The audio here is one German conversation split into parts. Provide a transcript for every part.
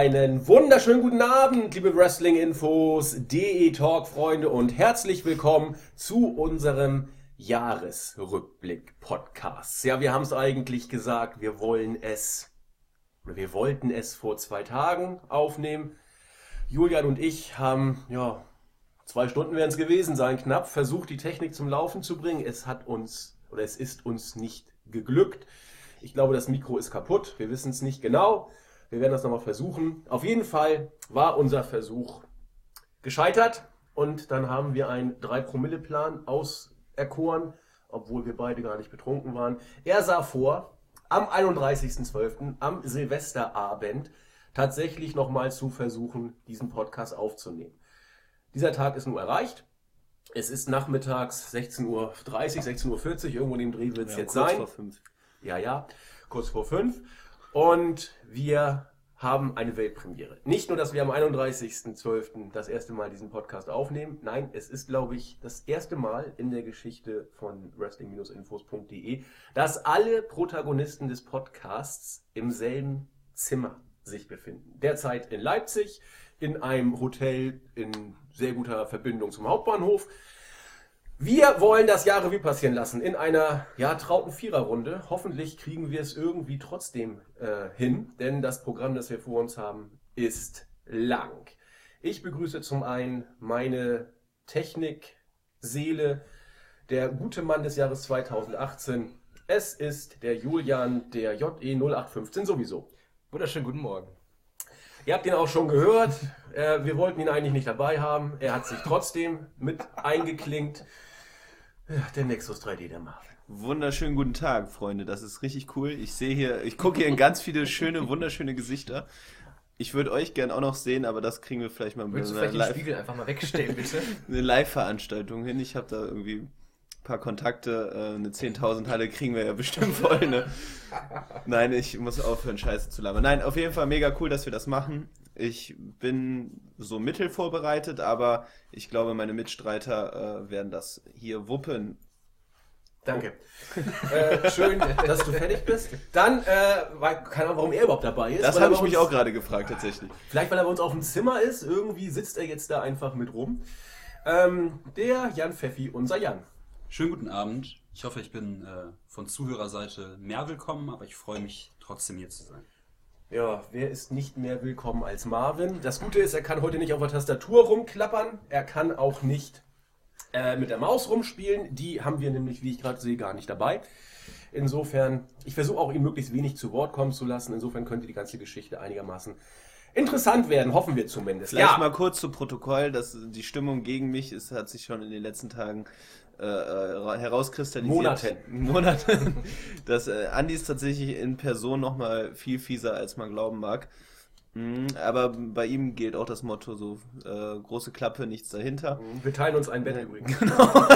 Einen wunderschönen guten Abend, liebe Wrestling-Infos, DE-Talk-Freunde und herzlich willkommen zu unserem Jahresrückblick-Podcast. Ja, wir haben es eigentlich gesagt, wir wollen es, oder wir wollten es vor zwei Tagen aufnehmen. Julian und ich haben, ja, zwei Stunden werden es gewesen sein, knapp, versucht, die Technik zum Laufen zu bringen. Es hat uns, oder es ist uns nicht geglückt. Ich glaube, das Mikro ist kaputt. Wir wissen es nicht genau. Wir werden das nochmal versuchen. Auf jeden Fall war unser Versuch gescheitert und dann haben wir einen 3-Promille-Plan auserkoren, obwohl wir beide gar nicht betrunken waren. Er sah vor, am 31.12., am Silvesterabend, tatsächlich nochmal zu versuchen, diesen Podcast aufzunehmen. Dieser Tag ist nun erreicht. Es ist nachmittags 16.30 Uhr, 16.40 Uhr, irgendwo in dem Dreh wird es ja, jetzt kurz sein. Vor fünf. Ja, ja, kurz vor fünf. Und wir haben eine Weltpremiere. Nicht nur, dass wir am 31.12. das erste Mal diesen Podcast aufnehmen. Nein, es ist, glaube ich, das erste Mal in der Geschichte von wrestling-infos.de, dass alle Protagonisten des Podcasts im selben Zimmer sich befinden. Derzeit in Leipzig, in einem Hotel in sehr guter Verbindung zum Hauptbahnhof. Wir wollen das Jahr Revue passieren lassen in einer ja, trauten Viererrunde. Hoffentlich kriegen wir es irgendwie trotzdem äh, hin, denn das Programm, das wir vor uns haben, ist lang. Ich begrüße zum einen meine Technikseele, der gute Mann des Jahres 2018. Es ist der Julian, der JE 0815 sowieso. Wunderschönen guten Morgen. Ihr habt ihn auch schon gehört. Äh, wir wollten ihn eigentlich nicht dabei haben. Er hat sich trotzdem mit eingeklinkt. Ja, der Nexus 3D, der Marvin. Wunderschönen guten Tag, Freunde. Das ist richtig cool. Ich sehe hier, ich gucke hier in ganz viele schöne, wunderschöne Gesichter. Ich würde euch gern auch noch sehen, aber das kriegen wir vielleicht mal mit Willst du vielleicht Live den Spiegel einfach mal wegstellen, bitte? eine Live-Veranstaltung hin. Ich habe da irgendwie ein paar Kontakte. Äh, eine 10.000 Halle kriegen wir ja bestimmt voll. Ne? Nein, ich muss aufhören, Scheiße zu labern. Nein, auf jeden Fall mega cool, dass wir das machen. Ich bin so mittel vorbereitet, aber ich glaube, meine Mitstreiter äh, werden das hier wuppen. Danke. Oh. äh, schön, dass du fertig bist. Dann, äh, keine Ahnung, warum er überhaupt dabei ist. Das habe ich mich auch gerade gefragt, tatsächlich. Vielleicht, weil er bei uns auf dem Zimmer ist. Irgendwie sitzt er jetzt da einfach mit rum. Ähm, der Jan Pfeffi, unser Jan. Schönen guten Abend. Ich hoffe, ich bin äh, von Zuhörerseite mehr willkommen, aber ich freue mich trotzdem hier zu sein. Ja, wer ist nicht mehr willkommen als Marvin? Das Gute ist, er kann heute nicht auf der Tastatur rumklappern. Er kann auch nicht äh, mit der Maus rumspielen. Die haben wir nämlich, wie ich gerade sehe, gar nicht dabei. Insofern, ich versuche auch ihn möglichst wenig zu Wort kommen zu lassen. Insofern könnte die ganze Geschichte einigermaßen interessant werden, hoffen wir zumindest. Vielleicht ja. mal kurz zu Protokoll, dass die Stimmung gegen mich ist, hat sich schon in den letzten Tagen äh, äh herauskristallisiert. Monaten. Monaten. dass äh, Andi ist tatsächlich in Person nochmal viel fieser, als man glauben mag. Mhm, aber bei ihm gilt auch das Motto so, äh, große Klappe, nichts dahinter. Mhm, wir teilen uns ein Bett übrigens. Genau.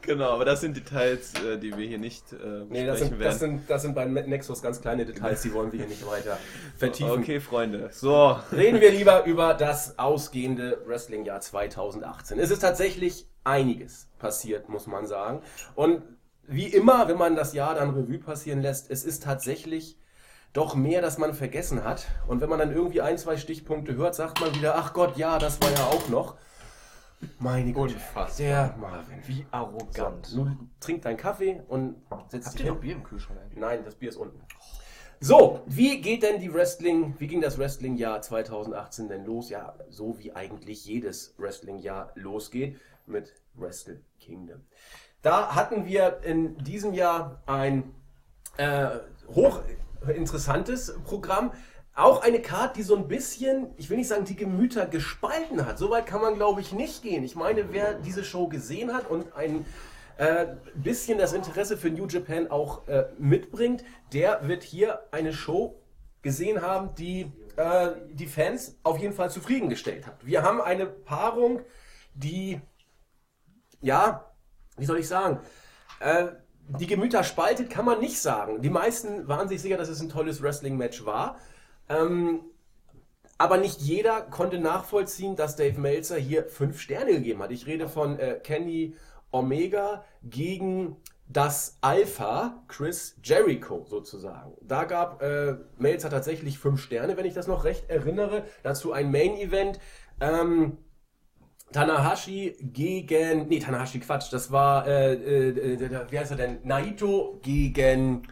genau, aber das sind Details, äh, die wir hier nicht äh, nee, das sind, werden. Das sind, das sind bei Nexus ganz kleine Details, die wollen wir hier nicht weiter vertiefen. Okay, Freunde. So. Reden wir lieber über das ausgehende Wrestling-Jahr 2018. Es ist tatsächlich einiges passiert, muss man sagen. Und wie immer, wenn man das Jahr dann Revue passieren lässt, es ist tatsächlich doch mehr, dass man vergessen hat. Und wenn man dann irgendwie ein, zwei Stichpunkte hört, sagt man wieder, ach Gott, ja, das war ja auch noch. Meine Güte. Unfassbar. Der Marvin. Wie arrogant. So, nun trink deinen Kaffee und setz Habt dich ihr noch Bier im Kühlschrank eigentlich? Nein, das Bier ist unten. So, wie geht denn die Wrestling, wie ging das Wrestling-Jahr 2018 denn los? Ja, so wie eigentlich jedes Wrestling-Jahr losgeht mit Wrestle Kingdom. Da hatten wir in diesem Jahr ein äh, hochinteressantes Programm. Auch eine Karte, die so ein bisschen, ich will nicht sagen, die Gemüter gespalten hat. Soweit kann man, glaube ich, nicht gehen. Ich meine, wer diese Show gesehen hat und ein äh, bisschen das Interesse für New Japan auch äh, mitbringt, der wird hier eine Show gesehen haben, die äh, die Fans auf jeden Fall zufriedengestellt hat. Wir haben eine Paarung, die ja, wie soll ich sagen, äh, die Gemüter spaltet, kann man nicht sagen. Die meisten waren sich sicher, dass es ein tolles Wrestling-Match war. Ähm, aber nicht jeder konnte nachvollziehen, dass Dave Meltzer hier fünf Sterne gegeben hat. Ich rede von äh, Kenny Omega gegen das Alpha Chris Jericho sozusagen. Da gab äh, Melzer tatsächlich fünf Sterne, wenn ich das noch recht erinnere. Dazu ein Main Event. Ähm, Tanahashi gegen. Nee, Tanahashi, Quatsch. Das war. Äh, äh, äh, wie heißt er denn? Naito gegen.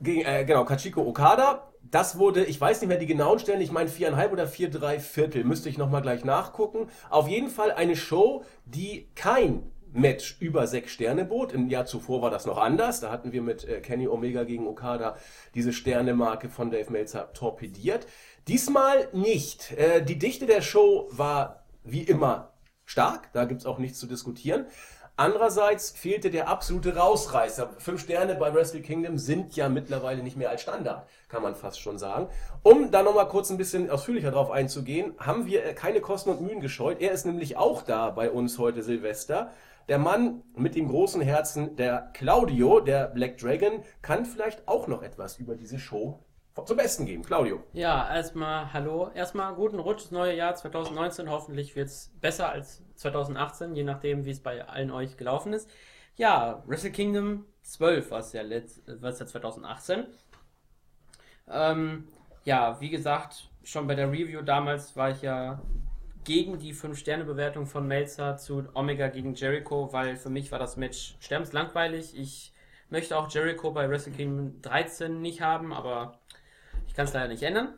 gegen äh, genau, Kachiko Okada. Das wurde, ich weiß nicht mehr die genauen Stellen, ich meine viereinhalb oder vier, drei Viertel, müsste ich nochmal gleich nachgucken. Auf jeden Fall eine Show, die kein Match über sechs Sterne bot. Im Jahr zuvor war das noch anders. Da hatten wir mit äh, Kenny Omega gegen Okada diese Sternemarke von Dave Meltzer torpediert. Diesmal nicht. Äh, die Dichte der Show war wie immer stark. Da gibt's auch nichts zu diskutieren. Andererseits fehlte der absolute Rausreißer. Fünf Sterne bei Wrestle Kingdom sind ja mittlerweile nicht mehr als Standard, kann man fast schon sagen. Um da nochmal kurz ein bisschen ausführlicher drauf einzugehen, haben wir keine Kosten und Mühen gescheut. Er ist nämlich auch da bei uns heute Silvester. Der Mann mit dem großen Herzen, der Claudio, der Black Dragon, kann vielleicht auch noch etwas über diese Show zum Besten geben. Claudio. Ja, erstmal hallo. Erstmal guten Rutsch, das neue Jahr 2019. Hoffentlich wird es besser als 2018, je nachdem, wie es bei allen euch gelaufen ist. Ja, Wrestle Kingdom 12 war es ja, ja 2018. Ähm, ja, wie gesagt, schon bei der Review damals war ich ja gegen die 5-Sterne-Bewertung von Melzer zu Omega gegen Jericho, weil für mich war das Match sterbenslangweilig. Ich möchte auch Jericho bei Wrestle Kingdom 13 nicht haben, aber ich kann es leider nicht ändern.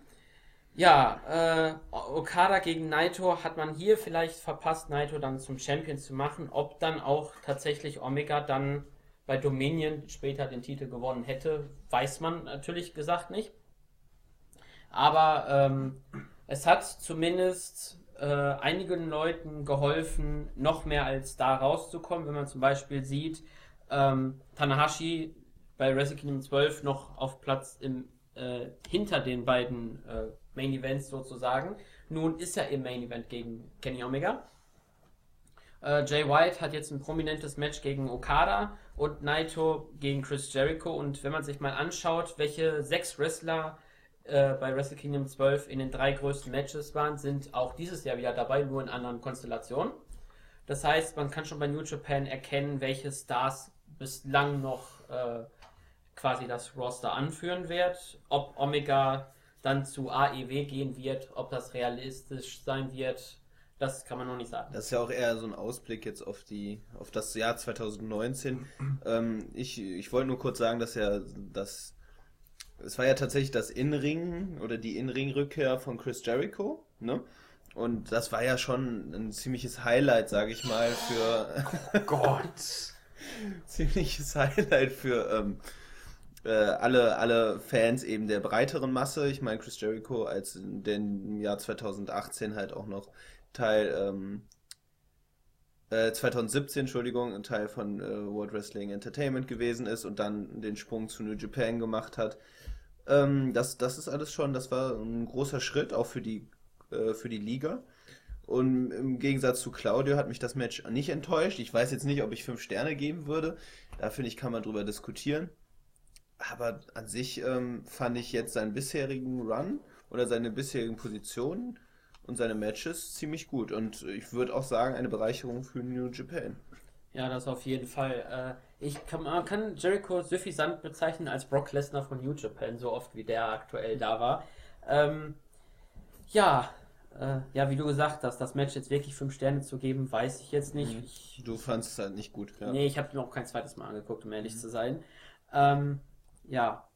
Ja, äh, Okada gegen Naito hat man hier vielleicht verpasst, Naito dann zum Champion zu machen. Ob dann auch tatsächlich Omega dann bei Dominion später den Titel gewonnen hätte, weiß man natürlich gesagt nicht. Aber ähm, es hat zumindest äh, einigen Leuten geholfen, noch mehr als da rauszukommen. Wenn man zum Beispiel sieht, ähm, Tanahashi bei Wrestle Kingdom 12 noch auf Platz im, äh, hinter den beiden äh, Main Events sozusagen. Nun ist er im Main Event gegen Kenny Omega. Äh, Jay White hat jetzt ein prominentes Match gegen Okada und Naito gegen Chris Jericho. Und wenn man sich mal anschaut, welche sechs Wrestler äh, bei Wrestle Kingdom 12 in den drei größten Matches waren, sind auch dieses Jahr wieder dabei, nur in anderen Konstellationen. Das heißt, man kann schon bei New Japan erkennen, welche Stars bislang noch äh, quasi das Roster anführen wird. Ob Omega dann zu AEW gehen wird, ob das realistisch sein wird, das kann man noch nicht sagen. Das ist ja auch eher so ein Ausblick jetzt auf die, auf das Jahr 2019. ähm, ich, ich wollte nur kurz sagen, dass ja das, es war ja tatsächlich das In-Ring oder die In-Ring-Rückkehr von Chris Jericho, ne? Und das war ja schon ein ziemliches Highlight, sage ich mal, für. Oh Gott! ziemliches Highlight für ähm, äh, alle, alle Fans eben der breiteren Masse. Ich meine, Chris Jericho als in dem Jahr 2018 halt auch noch Teil, ähm, äh, 2017, Entschuldigung, ein Teil von äh, World Wrestling Entertainment gewesen ist und dann den Sprung zu New Japan gemacht hat. Ähm, das, das ist alles schon, das war ein großer Schritt, auch für die, äh, für die Liga. Und im Gegensatz zu Claudio hat mich das Match nicht enttäuscht. Ich weiß jetzt nicht, ob ich fünf Sterne geben würde. Da finde ich, kann man drüber diskutieren. Aber an sich ähm, fand ich jetzt seinen bisherigen Run oder seine bisherigen Positionen und seine Matches ziemlich gut. Und ich würde auch sagen, eine Bereicherung für New Japan. Ja, das auf jeden Fall. Äh, ich kann, man kann Jericho suffisant bezeichnen als Brock Lesnar von New Japan, so oft wie der aktuell da war. Ähm, ja, äh, ja, wie du gesagt hast, das Match jetzt wirklich fünf Sterne zu geben, weiß ich jetzt nicht. Mhm. Ich, Du fandest es halt nicht gut. Ja. Nee, ich habe mir auch kein zweites Mal angeguckt, um ehrlich Mhm. zu sein. Ähm, ja.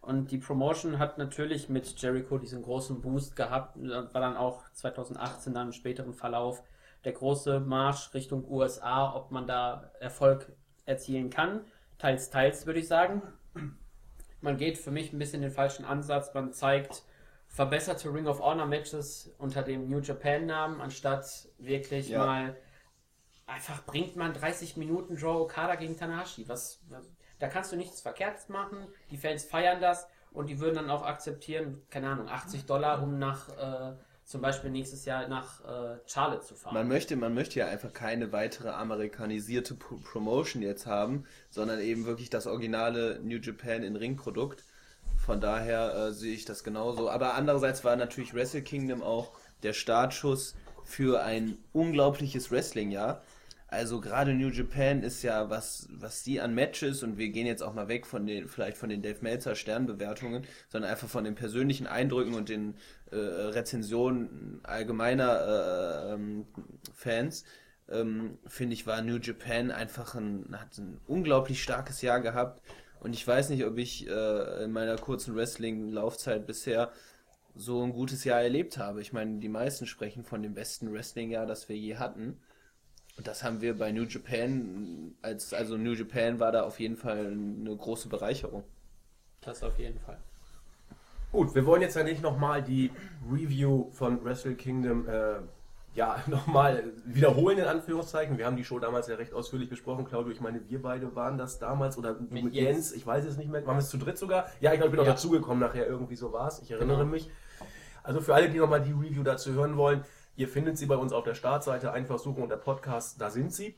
Und die Promotion hat natürlich mit Jericho diesen großen Boost gehabt. War dann auch 2018 dann im späteren Verlauf der große Marsch Richtung USA, ob man da Erfolg erzielen kann. Teils, teils würde ich sagen. Man geht für mich ein bisschen den falschen Ansatz. Man zeigt verbesserte Ring of Honor Matches unter dem New Japan Namen, anstatt wirklich Ja. mal einfach bringt man 30 Minuten Joe Okada gegen Tanahashi. Was, was, da kannst du nichts Verkehrtes machen. Die Fans feiern das und die würden dann auch akzeptieren, keine Ahnung, 80 Dollar, um nach äh, zum Beispiel nächstes Jahr nach äh, Charlotte zu fahren. Man möchte, man möchte ja einfach keine weitere amerikanisierte Pro Promotion jetzt haben, sondern eben wirklich das originale New Japan in Ring-Produkt. Von daher äh, sehe ich das genauso. Aber andererseits war natürlich Wrestle Kingdom auch der Startschuss für ein unglaubliches Wrestling-Jahr. Also gerade New Japan ist ja, was, was die an Matches, und wir gehen jetzt auch mal weg von den, vielleicht von den Dave Meltzer Sternbewertungen, sondern einfach von den persönlichen Eindrücken und den äh, Rezensionen allgemeiner äh, ähm, Fans, ähm, finde ich, war New Japan einfach ein, hat ein unglaublich starkes Jahr gehabt. Und ich weiß nicht, ob ich äh, in meiner kurzen Wrestling-Laufzeit bisher so ein gutes Jahr erlebt habe. Ich meine, die meisten sprechen von dem besten Wrestling-Jahr, das wir je hatten. Und das haben wir bei New Japan, als, also New Japan war da auf jeden Fall eine große Bereicherung. Das auf jeden Fall. Gut, wir wollen jetzt ja nicht nochmal die Review von Wrestle Kingdom äh, ja, nochmal wiederholen in Anführungszeichen. Wir haben die Show damals ja recht ausführlich besprochen. Claudio, ich meine, wir beide waren das damals oder du mit, Mit Jens. Jens. ich weiß es nicht mehr. Waren wir es zu dritt sogar? Ja, ich glaube, ich bin noch Ja. dazugekommen nachher, irgendwie so war es. Ich erinnere Genau. mich. Also für alle, die nochmal die Review dazu hören wollen, ihr findet sie bei uns auf der Startseite, einfach suchen unter Podcast, da sind sie.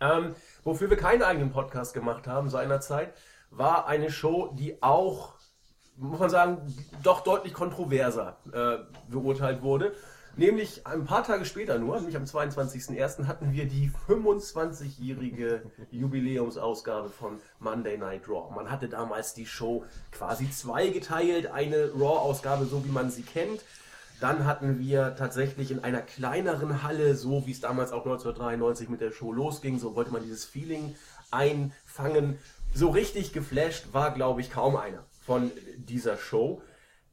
Ähm, wofür wir keinen eigenen Podcast gemacht haben seinerzeit, war eine Show, die auch, muss man sagen, doch deutlich kontroverser äh, beurteilt wurde. Nämlich ein paar Tage später nur, nämlich am 22.01. hatten wir die 25-jährige Jubiläumsausgabe von Monday Night Raw. Man hatte damals die Show quasi zweigeteilt, eine Raw-Ausgabe, so wie man sie kennt. Dann hatten wir tatsächlich in einer kleineren Halle, so wie es damals auch 1993 mit der Show losging, so wollte man dieses Feeling einfangen. So richtig geflasht war, glaube ich, kaum einer von dieser Show.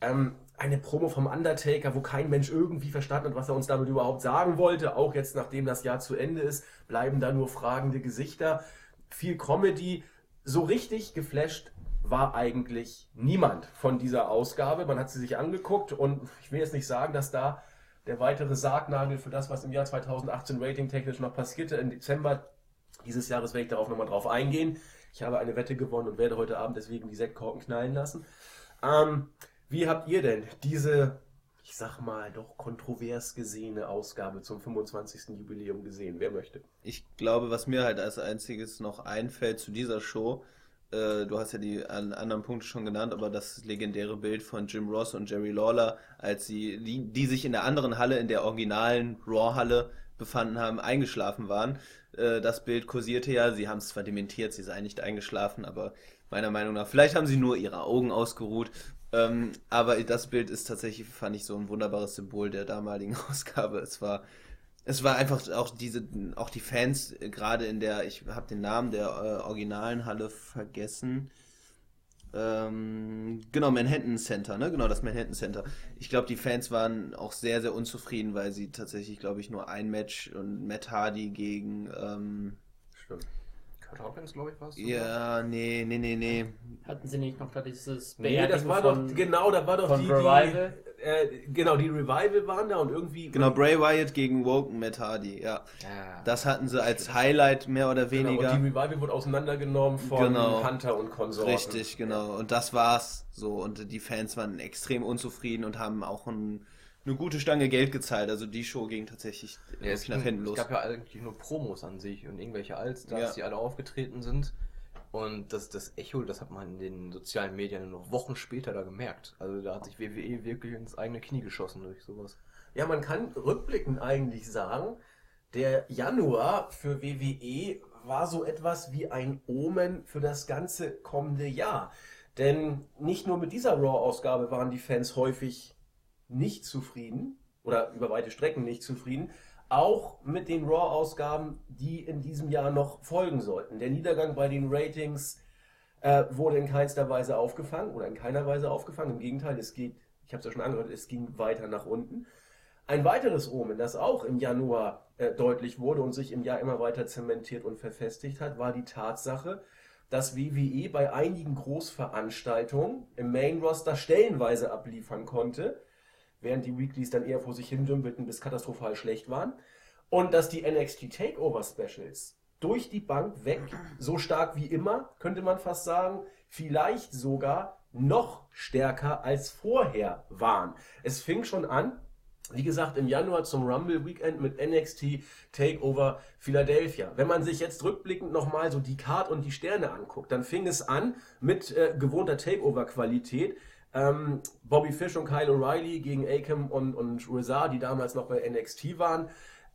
Ähm, eine Promo vom Undertaker, wo kein Mensch irgendwie verstanden hat, was er uns damit überhaupt sagen wollte. Auch jetzt, nachdem das Jahr zu Ende ist, bleiben da nur fragende Gesichter. Viel Comedy. So richtig geflasht war eigentlich niemand von dieser Ausgabe. Man hat sie sich angeguckt und ich will jetzt nicht sagen, dass da der weitere Sargnagel für das, was im Jahr 2018 ratingtechnisch noch passierte. Im Dezember dieses Jahres werde ich darauf nochmal drauf eingehen. Ich habe eine Wette gewonnen und werde heute Abend deswegen die Sektkorken knallen lassen. Ähm, wie habt ihr denn diese, ich sag mal, doch kontrovers gesehene Ausgabe zum 25. Jubiläum gesehen? Wer möchte? Ich glaube, was mir halt als einziges noch einfällt zu dieser Show, äh, du hast ja die an, anderen Punkte schon genannt, aber das legendäre Bild von Jim Ross und Jerry Lawler, als sie, die, die sich in der anderen Halle, in der originalen Raw-Halle befanden haben, eingeschlafen waren. Äh, das Bild kursierte ja, sie haben es zwar dementiert, sie seien nicht eingeschlafen, aber meiner Meinung nach, vielleicht haben sie nur ihre Augen ausgeruht. Ähm, aber das Bild ist tatsächlich, fand ich, so ein wunderbares Symbol der damaligen Ausgabe. Es war, es war einfach auch diese, auch die Fans, äh, gerade in der, ich habe den Namen der äh, originalen Halle vergessen. Ähm, genau, Manhattan Center, ne? Genau, das Manhattan Center. Ich glaube, die Fans waren auch sehr, sehr unzufrieden, weil sie tatsächlich, glaube ich, nur ein Match und Matt Hardy gegen, ähm, Stimmt. Hawkins, glaube ich, war es. ja, nee, nee, nee, nee. Hatten sie nicht noch da dieses Nee, das war von- doch, genau, da war doch von die, Revival? die äh, genau, die Revival waren da und irgendwie. Genau, Bray Wyatt gegen Woken Matt Hardy, ja. Ja. Das hatten sie als Highlight mehr oder Genau, weniger. und die Revival wurde auseinandergenommen von Genau. Hunter und Konsorten. Richtig, genau. Und das war's so. Und die Fans waren extrem unzufrieden und haben auch ein, eine gute Stange Geld gezahlt. Also die Show ging tatsächlich Ja, es, ging, hinten es los. gab ja eigentlich nur Promos an sich und irgendwelche Allstars, Ja. die alle aufgetreten sind. Und das, das Echo, das hat man in den sozialen Medien noch Wochen später da gemerkt. Also da hat sich WWE wirklich ins eigene Knie geschossen durch sowas. Ja, man kann rückblickend eigentlich sagen, der Januar für WWE war so etwas wie ein Omen für das ganze kommende Jahr. Denn nicht nur mit dieser Raw-Ausgabe waren die Fans häufig nicht zufrieden oder über weite Strecken nicht zufrieden, auch mit den Raw-Ausgaben, die in diesem Jahr noch folgen sollten. Der Niedergang bei den Ratings äh, wurde in keinster Weise aufgefangen oder in keiner Weise aufgefangen. Im Gegenteil, es geht, ich habe es ja schon angehört, es ging weiter nach unten. Ein weiteres Omen, das auch im Januar äh, deutlich wurde und sich im Jahr immer weiter zementiert und verfestigt hat, war die Tatsache, dass WWE bei einigen Großveranstaltungen im Main Roster stellenweise abliefern konnte, während die Weeklies dann eher vor sich hin dümpelten bis katastrophal schlecht waren. Und dass die NXT Takeover Specials durch die Bank weg, so stark wie immer, könnte man fast sagen, vielleicht sogar noch stärker als vorher waren. Es fing schon an, wie gesagt, im Januar zum Rumble Weekend mit NXT Takeover Philadelphia. Wenn man sich jetzt rückblickend nochmal so die Card und die Sterne anguckt, dann fing es an mit äh, gewohnter Takeover-Qualität. Ähm, Bobby Fish und Kyle O'Reilly gegen Akam und, und Rizar, die damals noch bei NXT waren.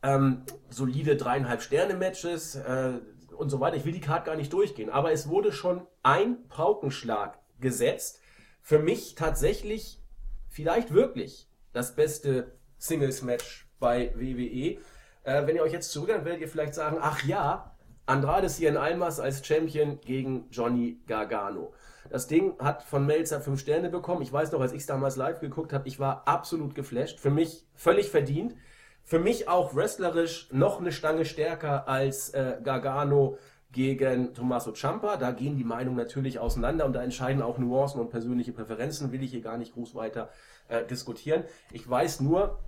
ähm, solide dreieinhalb Sterne-Matches äh, und so weiter. Ich will die Card gar nicht durchgehen, aber es wurde schon ein Paukenschlag gesetzt. Für mich tatsächlich, vielleicht wirklich, das beste Singles-Match bei WWE. Äh, wenn ihr euch jetzt zurückerinnert, werdet ihr vielleicht sagen, ach ja, Andrade Cien Almas als Champion gegen Johnny Gargano. Das Ding hat von Melzer 5 Sterne bekommen. Ich weiß noch, als ich es damals live geguckt habe, ich war absolut geflasht. Für mich völlig verdient. Für mich auch wrestlerisch noch eine Stange stärker als äh, Gargano gegen Tommaso Ciampa. Da gehen die Meinungen natürlich auseinander und da entscheiden auch Nuancen und persönliche Präferenzen. Will ich hier gar nicht groß weiter äh, diskutieren. Ich weiß nur,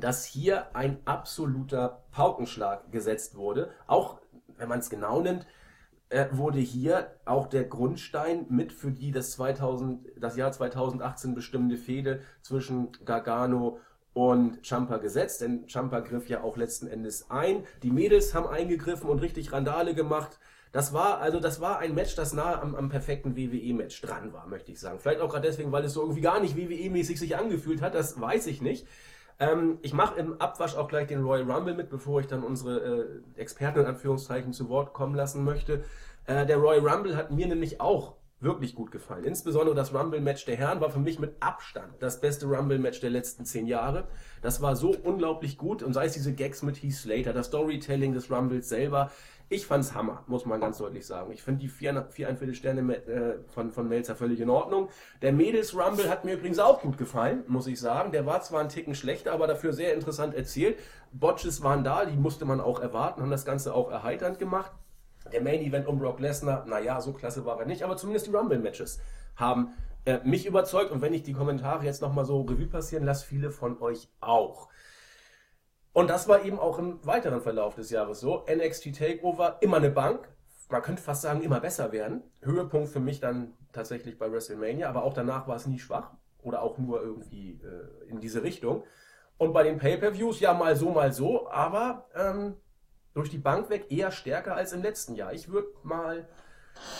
dass hier ein absoluter Paukenschlag gesetzt wurde. Auch wenn man es genau nimmt, äh, wurde hier auch der Grundstein mit für die das, 2000, das Jahr 2018 bestimmende Fehde zwischen Gargano und Champa gesetzt, denn Champa griff ja auch letzten Endes ein. Die Mädels haben eingegriffen und richtig Randale gemacht. Das war, also das war ein Match, das nahe am, am perfekten WWE-Match dran war, möchte ich sagen. Vielleicht auch gerade deswegen, weil es so irgendwie gar nicht WWE-mäßig sich angefühlt hat, das weiß ich nicht. Ähm, ich mache im Abwasch auch gleich den Royal Rumble mit, bevor ich dann unsere äh, Experten in Anführungszeichen zu Wort kommen lassen möchte. Äh, der Royal Rumble hat mir nämlich auch wirklich gut gefallen. Insbesondere das Rumble-Match der Herren war für mich mit Abstand das beste Rumble-Match der letzten zehn Jahre. Das war so unglaublich gut und sei es diese Gags mit Heath Slater, das Storytelling des Rumbles selber. Ich fand's Hammer, muss man ganz deutlich sagen. Ich finde die vier, viereinviertel Sterne äh, von, von Melzer völlig in Ordnung. Der Mädels Rumble hat mir übrigens auch gut gefallen, muss ich sagen. Der war zwar ein Ticken schlechter, aber dafür sehr interessant erzählt. Botches waren da, die musste man auch erwarten, haben das Ganze auch erheiternd gemacht. Der Main Event um Brock Lesnar, naja, so klasse war er nicht, aber zumindest die Rumble-Matches haben äh, mich überzeugt. Und wenn ich die Kommentare jetzt nochmal so Revue passieren lasse, viele von euch auch. Und das war eben auch im weiteren Verlauf des Jahres so. NXT Takeover, immer eine Bank. Man könnte fast sagen, immer besser werden. Höhepunkt für mich dann tatsächlich bei WrestleMania, aber auch danach war es nie schwach oder auch nur irgendwie äh, in diese Richtung. Und bei den Pay-per-Views, ja, mal so, mal so, aber ähm, durch die Bank weg eher stärker als im letzten Jahr. Ich würde mal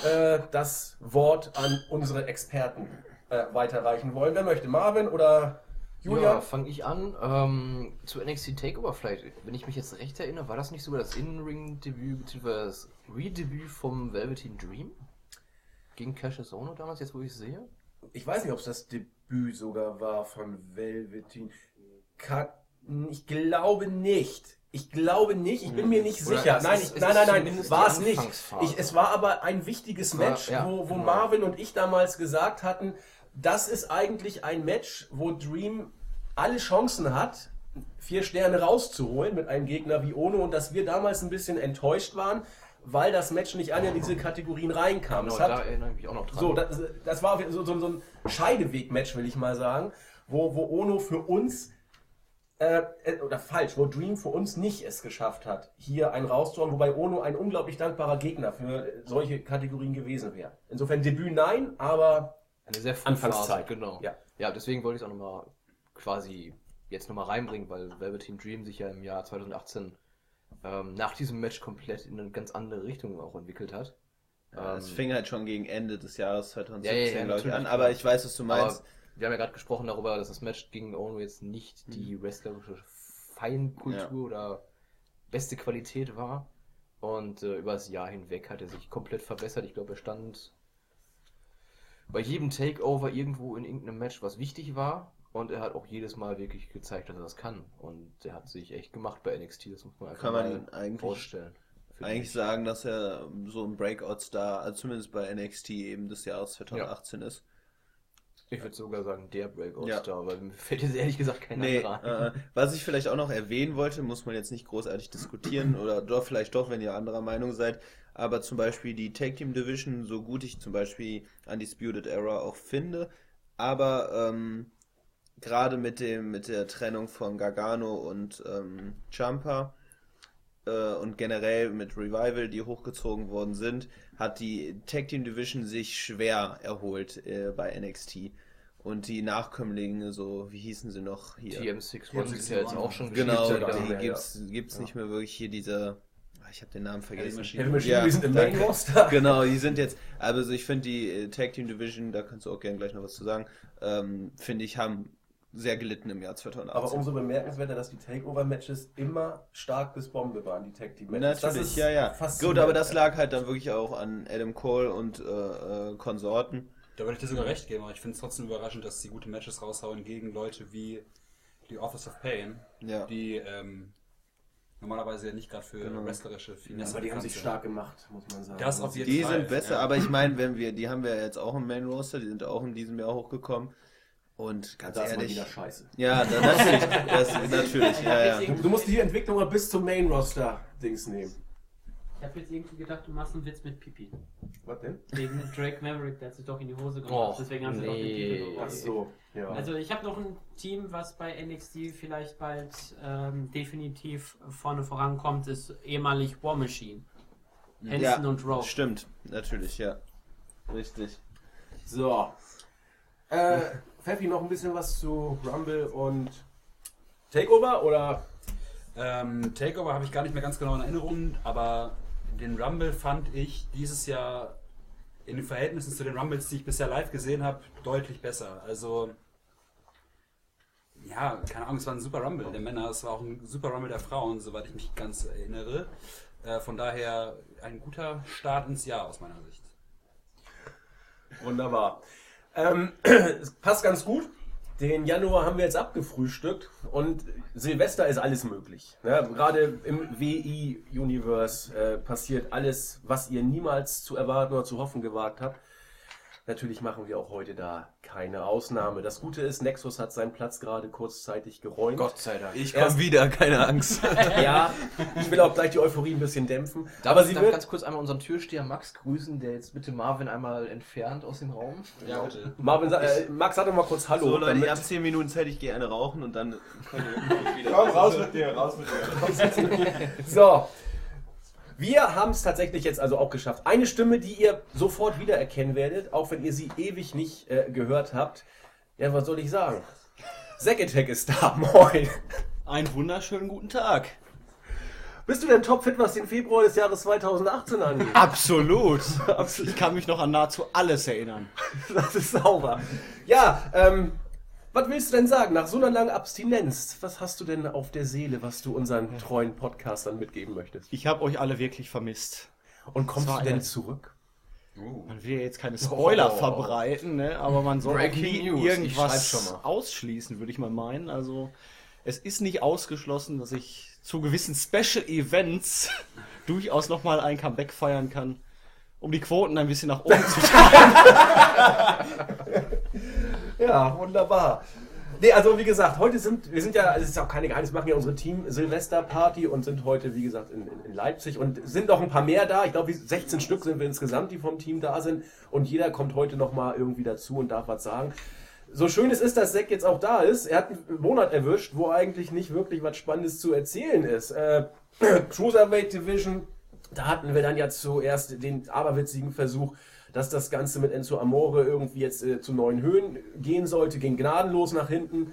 äh, das Wort an unsere Experten äh, weiterreichen wollen. Wer möchte? Marvin oder Julia? Ja, fange ich an. Ähm, zu NXT Takeover vielleicht. Wenn ich mich jetzt recht erinnere, war das nicht sogar das In-Ring-Debüt bzw. das Redebüt vom Velveteen Dream? Gegen Cassius Ono damals, jetzt wo ich es sehe? Ich weiß nicht, ob es das Debüt sogar war von Velveteen. Kann, ich glaube nicht. Ich glaube nicht, ich bin mir nicht Oder sicher. Nein, ich, nein, nein, nein, war es nicht. Ich, es war aber ein wichtiges Match, ja, wo, wo genau. Marvin und ich damals gesagt hatten, das ist eigentlich ein Match, wo Dream alle Chancen hat, vier Sterne rauszuholen mit einem Gegner wie Ono und dass wir damals ein bisschen enttäuscht waren, weil das Match nicht an in diese Kategorien reinkam. Genau, hat, da erinnere ich mich auch noch dran. so, das, das war so, so, so ein Scheideweg-Match, will ich mal sagen, wo, wo Ono für uns, äh, äh, oder falsch, wo Dream für uns nicht es geschafft hat, hier einen rauszuhauen, wobei Ono ein unglaublich dankbarer Gegner für solche Kategorien gewesen wäre. Insofern Debüt nein, aber Eine sehr frühe Anfangszeit. Phase, genau. Ja. ja, deswegen wollte ich es auch nochmal quasi jetzt nochmal reinbringen, weil Velveteen Dream sich ja im Jahr 2018 ähm, nach diesem Match komplett in eine ganz andere Richtung auch entwickelt hat. Ja, es Ähm, fing halt schon gegen Ende des Jahres 2017, Ja, ja, glaube ich, an. Aber ich weiß, was du meinst. Aber wir haben ja gerade gesprochen darüber, dass das Match gegen Ono jetzt nicht die wrestlerische Feinkultur oder beste Qualität war. Und äh, über das Jahr hinweg hat er sich komplett verbessert. Ich glaube, er stand bei jedem Takeover irgendwo in irgendeinem Match, was wichtig war. Und er hat auch jedes Mal wirklich gezeigt, dass er das kann. Und er hat sich echt gemacht bei NXT. Das muss man einfach Kann man eigentlich- vorstellen. Eigentlich ich. sagen, dass er so ein Breakout-Star, also zumindest bei NXT eben des Jahres 2018 ist. Ich würde sogar sagen, der Ja. Breakout-Star, weil mir fällt jetzt ehrlich gesagt kein Nee, anderer äh, was ich vielleicht auch noch erwähnen wollte, muss man jetzt nicht großartig diskutieren oder doch vielleicht doch, wenn ihr anderer Meinung seid, aber zum Beispiel die Tag Team Division, so gut ich zum Beispiel Undisputed Era auch finde, aber ähm, gerade mit dem mit der Trennung von Gargano und ähm, Ciampa äh, und generell mit Revival, die hochgezogen worden sind, hat die Tag Team Division sich schwer erholt äh, bei NXT. Und die Nachkömmlinge, so, wie hießen sie noch hier? TM6 One ist ja jetzt auch schon Genau, ja die nicht mehr, gibt's, gibt's nicht mehr wirklich hier diese. Ich habe den Namen vergessen. Machine. Heavy Machine, wir sind im Main. Roster. Genau, die sind jetzt. Also ich finde die äh, Tag Team Division, da kannst du auch gerne gleich noch was zu sagen, ähm, finde ich, haben sehr gelitten im Jahr 2018. Aber umso bemerkenswerter, dass die Takeover-Matches immer stark bis Bombe waren, die Tag Team Matches. Natürlich, ja, ja. Gut, aber das lag halt dann wirklich auch an Adam Cole und äh, äh, Konsorten. Da würde ich dir sogar recht geben, aber ich finde es trotzdem überraschend, dass sie gute Matches raushauen gegen Leute wie die Office of Pain, Ja. die ähm, normalerweise ja nicht gerade für Genau. wrestlerische Finesse aber die haben sich stark gemacht, muss man sagen. Das auf jeden Die Fall. sind besser, ja. aber ich meine, wenn wir, die haben wir jetzt auch im Main Roster, die sind auch in diesem Jahr hochgekommen. Und ganz da ist man ehrlich. wieder scheiße. Ja, da, natürlich, das, natürlich, ja, ja. Du, du musst die Entwicklung mal bis zum Main-Roster-Dings nehmen. Ich habe jetzt irgendwie gedacht, du machst einen Witz mit Pipi. Was denn? Wegen Drake Maverick, der hat sich doch in die Hose gemacht. Och, Deswegen haben sie doch den nee. Titel gewonnen. Ach so, ja. Also ich habe noch ein Team, was bei NXT vielleicht bald ähm, definitiv vorne vorankommt, ist ehemalig War Machine. Hanson ja, und Rowe. Stimmt, natürlich, ja. Richtig. So. Äh, Pfeffi, noch ein bisschen was zu Rumble und Takeover oder? Ähm, Takeover habe ich gar nicht mehr ganz genau in Erinnerung, aber den Rumble fand ich dieses Jahr in den Verhältnissen zu den Rumbles, die ich bisher live gesehen habe, deutlich besser. Also, ja, keine Ahnung, es war ein super Rumble der Männer, es war auch ein super Rumble der Frauen, soweit ich mich ganz erinnere. Äh, von daher ein guter Start ins Jahr aus meiner Sicht. Wunderbar. Ähm, es passt ganz gut. Den Januar haben wir jetzt abgefrühstückt und Silvester ist alles möglich. Ne? Gerade im WI-Universe äh, passiert alles, was ihr niemals zu erwarten oder zu hoffen gewagt habt. Natürlich machen wir auch heute da keine Ausnahme. Das Gute ist, Nexus hat seinen Platz gerade kurzzeitig geräumt. Gott sei Dank. Ich komme wieder, keine Angst. Ja, ich will auch gleich die Euphorie ein bisschen dämpfen. Darf, Aber sie darf wird, ganz kurz einmal unseren Türsteher Max grüßen, der jetzt bitte Marvin einmal entfernt aus dem Raum. Ja, bitte. Marvin, äh, Max, sag doch mal kurz Hallo. So, Leute, damit- ihr habt 10 Minuten Zeit, ich gehe eine rauchen und dann könnt ihr wieder. Komm, raus mit dir, raus mit dir. So. Wir haben es tatsächlich jetzt also auch geschafft. Eine Stimme, die ihr sofort wiedererkennen werdet, auch wenn ihr sie ewig nicht äh, gehört habt. Ja, was soll ich sagen? Zack Attack ist da. Moin. Einen wunderschönen guten Tag. Bist du denn topfit, was den Februar des Jahres 2018 angeht? Absolut. Ich kann mich noch an nahezu alles erinnern. Das ist sauber. Ja, ähm, was willst du denn sagen? Nach so einer langen Abstinenz, was hast du denn auf der Seele, was du unseren treuen Podcastern mitgeben möchtest? Ich habe euch alle wirklich vermisst. Und kommst du denn zurück? Uh. Man will ja jetzt keine Spoiler Oh. verbreiten, ne? aber man soll nie News. Ich irgendwas ausschließen, würde ich mal meinen. Also es ist nicht ausgeschlossen, dass ich zu gewissen Special Events durchaus nochmal ein Comeback feiern kann, um die Quoten ein bisschen nach oben zu treiben. Ja, wunderbar. Nee, also wie gesagt, heute sind, wir sind ja, also es ist auch keine Geheimnis, machen ja unsere Team-Silvester-Party und sind heute, wie gesagt, in, in, Leipzig und sind noch ein paar mehr da. Ich glaube, wie 16 Stück sind wir insgesamt, die vom Team da sind und jeder kommt heute nochmal irgendwie dazu und darf was sagen. So schön es ist, dass Zack jetzt auch da ist. Er hat einen Monat erwischt, wo eigentlich nicht wirklich was Spannendes zu erzählen ist. Äh, Cruiserweight Division, da hatten wir dann ja zuerst den aberwitzigen Versuch, dass das Ganze mit Enzo Amore irgendwie jetzt äh, zu neuen Höhen gehen sollte, ging gnadenlos nach hinten.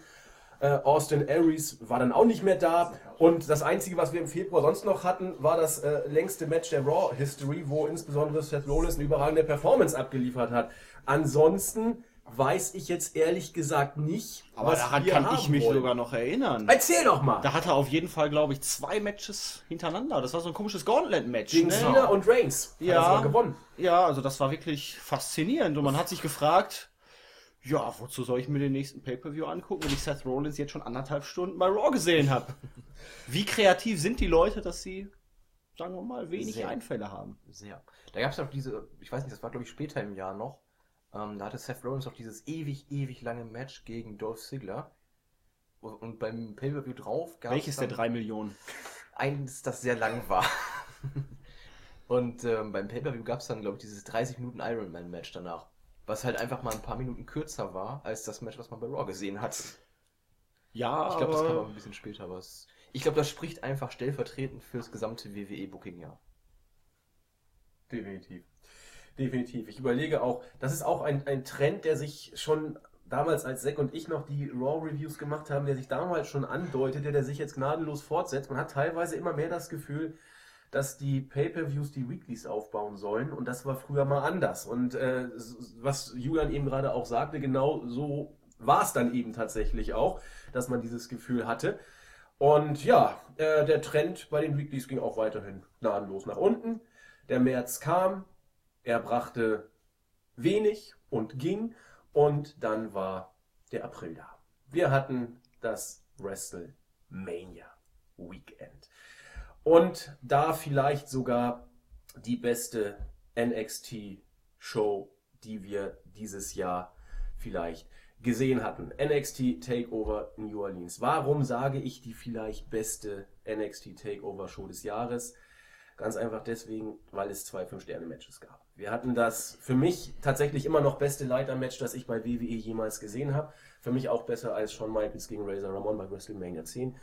Äh, Austin Aries war dann auch nicht mehr da. Und das Einzige, was wir im Februar sonst noch hatten, war das äh, längste Match der Raw History, wo insbesondere Seth Rollins eine überragende Performance abgeliefert hat. Ansonsten weiß ich jetzt ehrlich gesagt nicht, Aber daran wir kann ich mich wollen. sogar noch erinnern. Erzähl doch mal! Da hat er auf jeden Fall, glaube ich, zwei Matches hintereinander. Das war so ein komisches Gauntlet-Match. Gegen ne? Cena und Reigns. Ja. gewonnen. Ja, also das war wirklich faszinierend. Und man hat sich gefragt, ja, wozu soll ich mir den nächsten Pay-Per-View angucken, wenn ich Seth Rollins jetzt schon anderthalb Stunden bei Raw gesehen habe? Wie kreativ sind die Leute, dass sie, sagen wir mal, wenig Sehr. Einfälle haben? Sehr. Da gab es auch diese, ich weiß nicht, das war glaube ich später im Jahr noch. Ähm, da hatte Seth Rollins auch dieses ewig, ewig lange Match gegen Dolph Ziggler. Und beim Pay-Per-View drauf gab Welches der drei Millionen? eins, das sehr lang war. Und ähm, beim Pay-Per-View gab es dann, glaube ich, dieses 30 Minuten Ironman-Match danach. Was halt einfach mal ein paar Minuten kürzer war, als das Match, was man bei Raw gesehen hat. Ja, Ich glaube, das kam aber auch ein bisschen später, aber es, ich glaube, das spricht einfach stellvertretend fürs gesamte WWE-Booking-Jahr. Definitiv. Definitiv. Ich überlege auch, das ist auch ein, ein Trend, der sich schon damals, als Zack und ich noch die Raw-Reviews gemacht haben, der sich damals schon andeutete, der sich jetzt gnadenlos fortsetzt. Man hat teilweise immer mehr das Gefühl, dass die Pay-Per-Views die Weeklies aufbauen sollen und das war früher mal anders. Und äh, was Julian eben gerade auch sagte, genau so war es dann eben tatsächlich auch, dass man dieses Gefühl hatte. Und ja, äh, der Trend bei den Weeklies ging auch weiterhin gnadenlos nach unten. Der März kam, er brachte wenig und ging und dann war der April da. Wir hatten das WrestleMania Weekend. Und da vielleicht sogar die beste NXT-Show, die wir dieses Jahr vielleicht gesehen hatten. NXT Takeover New Orleans. Warum sage ich die vielleicht beste NXT Takeover Show des Jahres? Ganz einfach deswegen, weil es zwei 5-Sterne-Matches gab. Wir hatten das für mich tatsächlich immer noch beste Leiter-Match, das ich bei WWE jemals gesehen habe. Für mich auch besser als Shawn Michaels gegen Razor Ramon bei WrestleMania 10.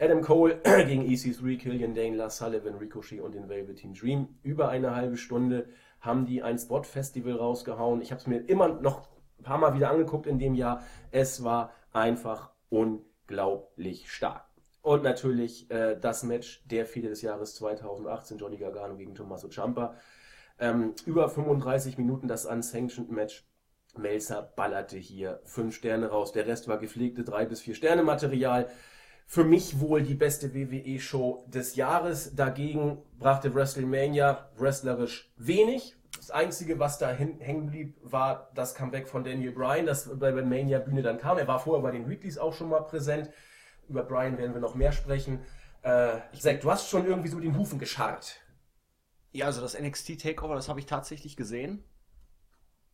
Adam Cole gegen EC3, Killian Dane, Lars Sullivan, Ricochet und den Velveteen Dream. Über eine halbe Stunde haben die ein Spot-Festival rausgehauen. Ich habe es mir immer noch ein paar Mal wieder angeguckt in dem Jahr. Es war einfach unglaublich stark. Und natürlich äh, das Match der Fehde des Jahres 2018, Johnny Gargano gegen Tommaso Ciampa. Ähm, über 35 Minuten das Unsanctioned Match. Melzer ballerte hier fünf Sterne raus. Der Rest war gepflegte drei bis vier Sterne Material. Für mich wohl die beste WWE-Show des Jahres. Dagegen brachte WrestleMania wrestlerisch wenig. Das Einzige, was da hängen blieb, war das Comeback von Daniel Bryan, das bei der Mania-Bühne dann kam. Er war vorher bei den Weeklies auch schon mal präsent. Über Bryan werden wir noch mehr sprechen. Äh, Zack, du hast schon irgendwie so mit den Hufen gescharrt. Ja, also das NXT Takeover, das habe ich tatsächlich gesehen.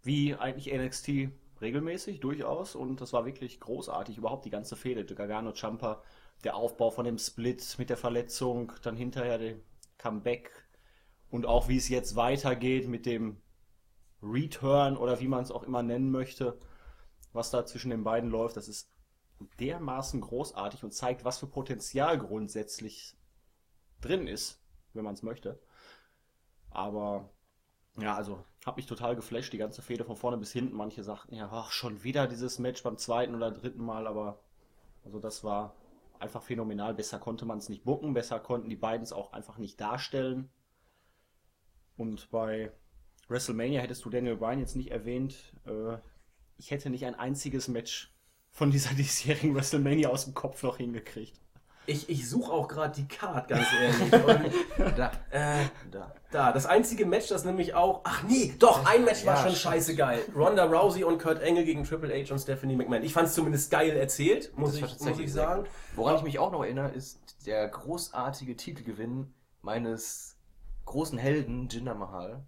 Wie eigentlich NXT regelmäßig, durchaus. Und das war wirklich großartig. Überhaupt die ganze Fehde. Gargano Champa, der Aufbau von dem Split mit der Verletzung, dann hinterher der Comeback. Und auch wie es jetzt weitergeht mit dem Return oder wie man es auch immer nennen möchte, was da zwischen den beiden läuft, das ist dermaßen großartig und zeigt, was für Potenzial grundsätzlich drin ist, wenn man es möchte. Aber ja, also hat mich total geflasht, die ganze Fehde von vorne bis hinten. Manche sagten ja, ach, schon wieder dieses Match beim zweiten oder dritten Mal, aber also das war einfach phänomenal. Besser konnte man es nicht bucken, besser konnten die beiden es auch einfach nicht darstellen. Und bei WrestleMania hättest du Daniel Bryan jetzt nicht erwähnt. Äh, ich hätte nicht ein einziges Match von dieser diesjährigen WrestleMania aus dem Kopf noch hingekriegt. Ich, ich suche auch gerade die Card, ganz ehrlich. Da. äh, Da. da, das einzige Match, das nämlich auch. Ach nee, doch, ein Match war Ja, schon scheiße geil. Ronda Rousey und Kurt Angle gegen Triple H und Stephanie McMahon. Ich fand es zumindest geil erzählt, muss, ich, muss tatsächlich ich sagen. Woran ich mich auch noch erinnere, ist der großartige Titelgewinn meines großen Helden Jinder Mahal,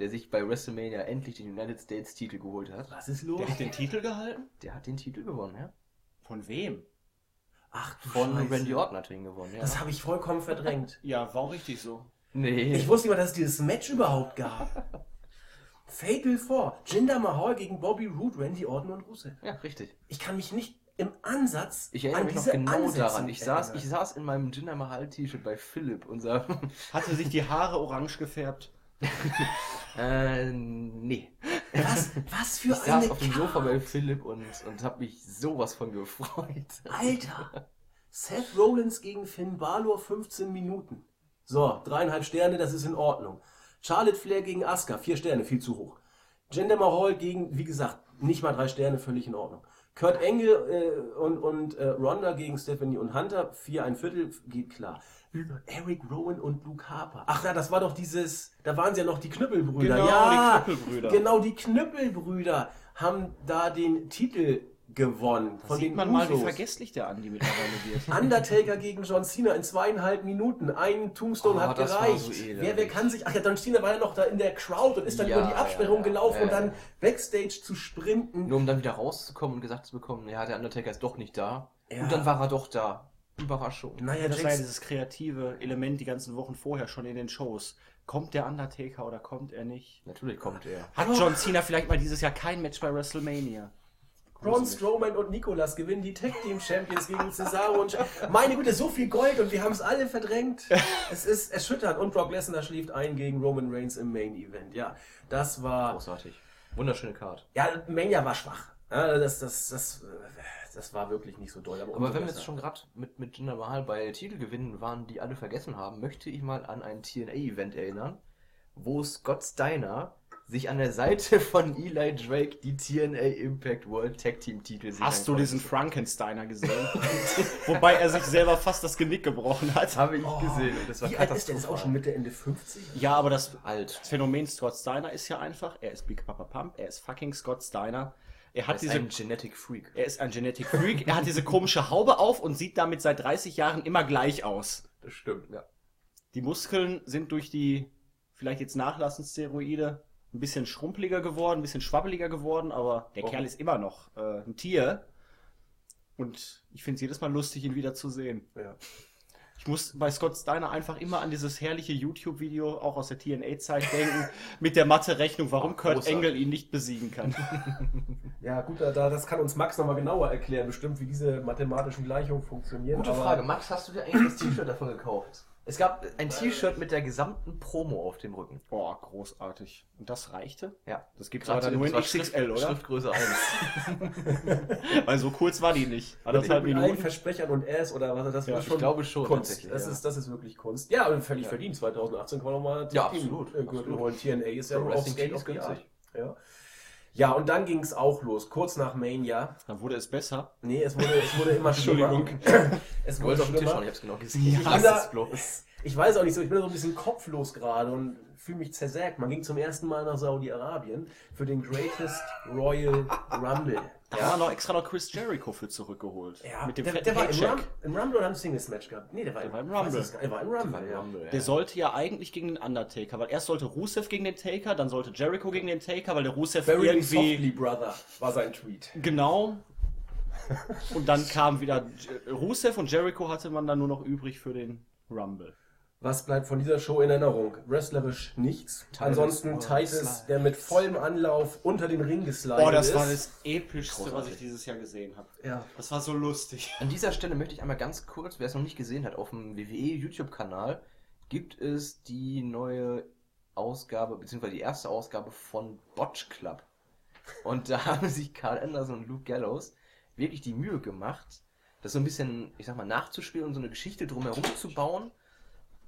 der sich bei WrestleMania endlich den United States Titel geholt hat. Was ist los? Der hat den Titel gehalten? Der hat den Titel gewonnen, ja? Von wem? Ach du Von Scheiße. Randy Orton hat er ihn gewonnen, ja. Das habe ich vollkommen verdrängt. Ja, war auch richtig so. nee. Ich wusste nicht mal, dass es dieses Match überhaupt gab. Fatal 4. Jinder Mahal gegen Bobby Roode, Randy Orton und Rusev. ja, richtig. Ich kann mich nicht im Ansatz Ich erinnere an mich noch diese genau Ansätze daran. Ich saß, ich saß in meinem Jinder Mahal T-Shirt bei Philipp, unser. Hatte sich die Haare orange gefärbt? äh, nee. Was, was für Ich eine saß auf dem. Sofa bei Philipp und, und hab mich sowas von gefreut. Alter! Seth Rollins gegen Finn Balor 15 Minuten. So, dreieinhalb Sterne, das ist in Ordnung. Charlotte Flair gegen Asuka, vier Sterne, viel zu hoch. Jinder Mahal gegen, wie gesagt, nicht mal drei Sterne, völlig in Ordnung. Kurt Angle äh, und, und äh, Ronda gegen Stephanie und Hunter, vier, ein Viertel, geht klar. Eric Rowan und Luke Harper. Ach ja, das war doch dieses, da waren sie ja noch die Knüppelbrüder. Genau, ja, die Knüppelbrüder. Genau, die Knüppelbrüder haben da den Titel gewonnen. Da von sieht den man mal, wie Usos. vergesslich der Andi mittlerweile wird. Undertaker gegen John Cena in zweieinhalb Minuten. Ein Tombstone Oh, hat das gereicht. so wer, wer kann sich. Ach ja, John Cena war ja noch da in der Crowd und ist dann Ja, über die Absperrung ja, ja. gelaufen und dann. Backstage zu sprinten. Nur um dann wieder rauszukommen und gesagt zu bekommen, ja, der Undertaker ist doch nicht da. Und dann war er doch da. Überraschung. Naja, Das war ja dieses kreative Element die ganzen Wochen vorher schon in den Shows. Kommt der Undertaker oder kommt er nicht? Natürlich kommt er. Hat John Cena vielleicht mal dieses Jahr kein Match bei WrestleMania? Braun Strowman und Nicolas gewinnen die Tag Team Champions gegen Cesaro und meine Güte, so viel Gold und wir haben es alle verdrängt. Es ist erschütternd und Brock Lesnar schläft ein gegen Roman Reigns im Main Event. Ja, das war Großartig. Wunderschöne Card. ja Mania war schwach. Ja, das, das, das, das war wirklich nicht so doll. Aber umso wenn wir jetzt schon gerade mit, mit Jinder Mahal bei Titelgewinnen waren, die alle vergessen haben, möchte ich mal an ein TNA-Event erinnern, wo Scott Steiner sich an der Seite von Eli Drake die TNA Impact World Tag Team Titel sichern Hast du konnte. diesen Frankensteiner gesehen? Wobei er sich selber fast das Genick gebrochen hat. Habe ich gesehen und das war Wie alt ist der? Ist auch katastrophal. schon Mitte, Ende 50? Ja, aber das alt. Phänomen Scott Steiner ist ja einfach, er ist Big Papa Pump, er ist fucking Scott Steiner. Er Er hat ist diese ein Genetic Freak. Er ist ein Genetic Freak. Er hat diese komische Haube auf und sieht damit seit 30 Jahren immer gleich aus. Das stimmt, ja. Die Muskeln sind durch die vielleicht jetzt nachlassend Steroide ein bisschen schrumpeliger geworden, ein bisschen schwabbeliger geworden, aber der Oh. Kerl ist immer noch äh, ein Tier. Und ich finde es jedes Mal lustig, ihn wieder zu sehen. Ja. Ich muss bei Scott Steiner einfach immer an dieses herrliche YouTube-Video, auch aus der TNA-Zeit, denken, mit der Mathe-Rechnung, warum Kurt großartig. Engel ihn nicht besiegen kann. Ja, gut, da, da- das kann uns Max nochmal genauer erklären, bestimmt, wie diese mathematischen Gleichungen funktionieren. Gute aber- Frage. Max, hast du dir eigentlich das T-Shirt davon gekauft? Es gab ein T-Shirt mit der gesamten Promo auf dem Rücken. Boah, großartig. Und das reichte? Ja. Das gibt's aber dann nur in Das war XXL, Schrift- oder? Schriftgröße 1. Weil so kurz war die nicht. Anderthalb mit allen Minuten. Versprechern und S oder was, das Ja, ist ich schon glaube schon, Kunst. Das, ja. ist, das ist wirklich Kunst. Ja, und völlig verdient. 2018 kann man nochmal Ja, absolut, Gürtel absolut. holen. TNA ist ja Skate Tees of the Art. Ja. Ja, und dann ging es auch los. Kurz nach Mania. Dann wurde es besser. Nee, es wurde, es wurde immer schlimmer. Entschuldigung. Es wurde wolltest auf den Tisch schauen, ich hab's genau gesehen. Ja, Ich da-. Ich weiß auch nicht so, ich bin so ein bisschen kopflos gerade und fühle mich zersägt. Man ging zum ersten Mal nach Saudi-Arabien für den Greatest Royal Rumble. Wir noch extra noch Chris Jericho für zurückgeholt. Ja, Mit dem der, der war im. Rum, im Rumble oder im Singles-Match gehabt? Nee, der war, Der war im ich weiß Rumble. nicht. Der war im Rumble, ja. Rumble, Der sollte ja eigentlich gegen den Undertaker, weil erst sollte Rusev gegen den Taker, dann sollte Jericho gegen den Taker, weil der Rusev Very irgendwie softly, brother, war sein Tweet. genau. Und dann kam wieder Rusev und Jericho hatte man dann nur noch übrig für den Rumble. Was bleibt von dieser Show in Erinnerung? Wrestlerisch nichts. Titus Ansonsten Titus, der mit vollem Anlauf unter den Ring geslidet Boah, das ist. war das epischste, was Großartig. ich dieses Jahr gesehen habe. Ja. Das war so lustig. An dieser Stelle möchte ich einmal ganz kurz, wer es noch nicht gesehen hat, auf dem WWE YouTube-Kanal gibt es die neue Ausgabe, beziehungsweise die erste Ausgabe von Botch Club. Und da haben sich Carl Anderson und Luke Gallows wirklich die Mühe gemacht, das so ein bisschen, ich sag mal, nachzuspielen und so eine Geschichte drumherum zu bauen.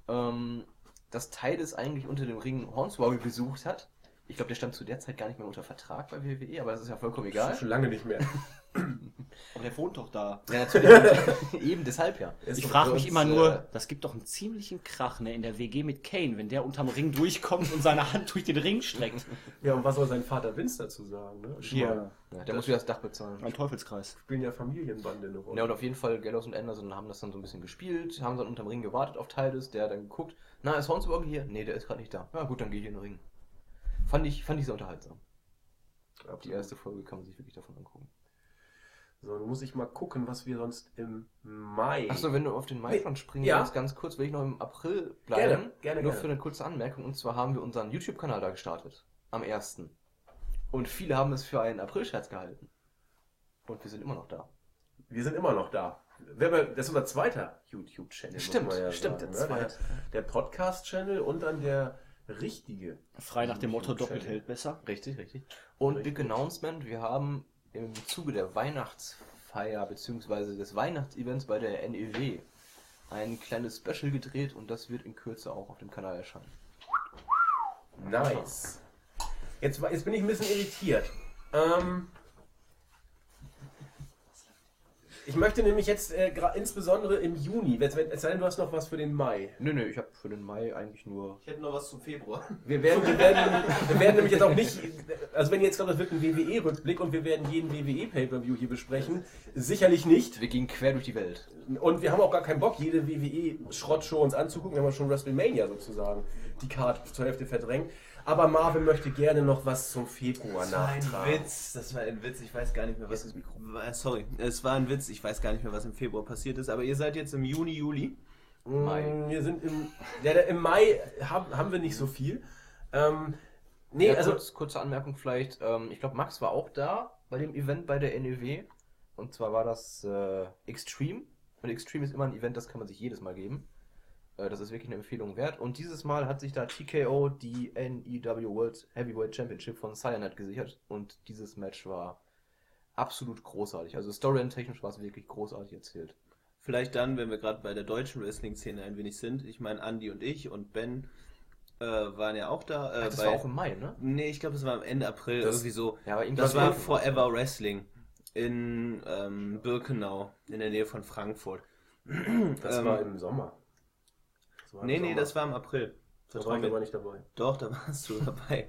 Ähm, dass Titus eigentlich unter dem Ring Hornswoggle besucht hat. Ich glaube, der stand zu der Zeit gar nicht mehr unter Vertrag bei WWE, aber das ist ja vollkommen egal. Schon lange nicht mehr. Aber der wohnt doch da. Ja, natürlich. Eben deshalb ja. Ist Ich frage mich immer äh, nur, das gibt doch einen ziemlichen Krach ne, in der WG mit Kane, wenn der unterm Ring durchkommt und seine Hand durch den Ring streckt. Ja, und was soll sein Vater Vince dazu sagen? Ne? Mal, ja der muss wieder das Dach bezahlen. Ein Teufelskreis. spielen ja Familienbande eine Rolle. Ja, und auf jeden Fall, Gallows und Anderson haben das dann so ein bisschen gespielt, haben dann unterm Ring gewartet auf Titus, der hat dann geguckt, na, ist Hornswoggle hier? Nee, der ist gerade nicht da. Ja gut, dann gehe ich in den Ring. Fand ich, fand ich sehr unterhaltsam. Die erste Folge kann man sich wirklich davon angucken. So, nun muss ich mal gucken, was wir sonst im Mai. Achso, wenn du auf den Mai schon springen ja. willst, ganz kurz, will ich noch im April bleiben. Gerne, gerne, Nur gerne. für eine kurze Anmerkung. Und zwar haben wir unseren YouTube-Kanal da gestartet. Am 1. Und viele haben es für einen April-Scherz gehalten. Und wir sind immer noch da. Wir sind immer noch da. Das ist unser zweiter YouTube-Channel. muss Stimmt, man ja stimmt, sagen, der ne? zweite. Der, der Podcast-Channel und dann der richtige. Frei nach dem Motto doppelt hält besser. Richtig, richtig. Und Richtig. Big Announcement, wir haben im Zuge der Weihnachtsfeier bzw. des Weihnachtsevents bei der NEW ein kleines Special gedreht und das wird in Kürze auch auf dem Kanal erscheinen. Nice. Jetzt, war- jetzt bin ich ein bisschen irritiert. Ähm, ich möchte nämlich jetzt äh, insbesondere im Juni, es sei denn, du hast noch was für den Mai. Nö, nö, ich habe für den Mai eigentlich nur. Ich hätte noch was zum Februar. Wir werden, wir werden, wir werden nämlich jetzt auch nicht, also wenn ihr jetzt glaubt, das wird ein WWE-Rückblick und wir werden jeden WWE-Pay-Per-View hier besprechen, sicherlich nicht. Wir gingen quer durch die Welt. Und wir haben auch gar keinen Bock, jede WWE-Schrottshow uns anzugucken. Wir haben schon WrestleMania sozusagen die Card zur Hälfte verdrängt. Aber Marvin möchte gerne noch was zum Februar Das war ein nachtragen. Witz, das war ein Witz, ich weiß gar nicht mehr, was Sorry, es war ein Witz, ich weiß gar nicht mehr, was im Februar passiert ist, aber ihr seid jetzt im Juni, Juli. Mai. Mm, Wir sind im, ja, im Mai haben, haben wir nicht so viel. Ähm, nee, ja, also kurz, kurze Anmerkung vielleicht. Ähm, ich glaube, Max war auch da bei dem Event bei der NEW. Und zwar war das äh, Extreme. Und Extreme ist immer ein Event, das kann man sich jedes Mal geben. Äh, das ist wirklich eine Empfehlung wert. Und dieses Mal hat sich da TKO die NEW World Heavyweight Championship von Cyanide gesichert. Und dieses Match war absolut großartig. Also storyline-technisch war es wirklich großartig erzählt. Vielleicht dann, wenn wir gerade bei der deutschen Wrestling-Szene ein wenig sind. Ich meine, Andy und ich und Ben äh, waren ja auch da. Äh, Das bei, war auch im Mai, ne? nee, ich glaube, es war am Ende April, Das- irgendwie so. Ja, aber Das war Forever Wrestling in ähm, Birkenau, in der Nähe von Frankfurt. Das Ähm, war im Sommer. War Nee, nee, das war im April. Da war ich aber nicht dabei. Doch, da warst du dabei.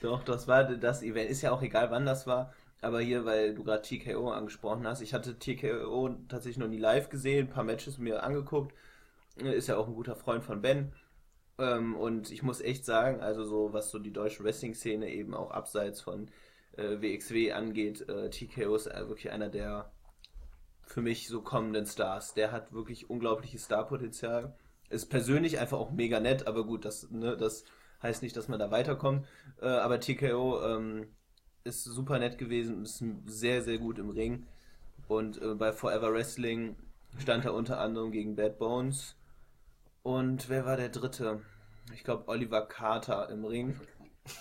Doch, das war das Event. Ist ja auch egal, wann das war. Aber hier, weil du gerade TKO angesprochen hast, ich hatte TKO tatsächlich noch nie live gesehen, ein paar Matches mir angeguckt. Ist ja auch ein guter Freund von Ben. Ähm, und ich muss echt sagen, also so, was so die deutsche Wrestling-Szene eben auch abseits von äh, WXW angeht, äh, TKO ist äh, wirklich einer der für mich so kommenden Stars. Der hat wirklich unglaubliches Starpotenzial. Ist persönlich einfach auch mega nett, aber gut, das, ne, das heißt nicht, dass man da weiterkommt. Äh, aber TKO ähm, ist super nett gewesen, ist sehr, sehr gut im Ring. Und äh, bei Forever Wrestling stand er unter anderem gegen Bad Bones. Und wer war der dritte? Ich glaube Oliver Carter im Ring.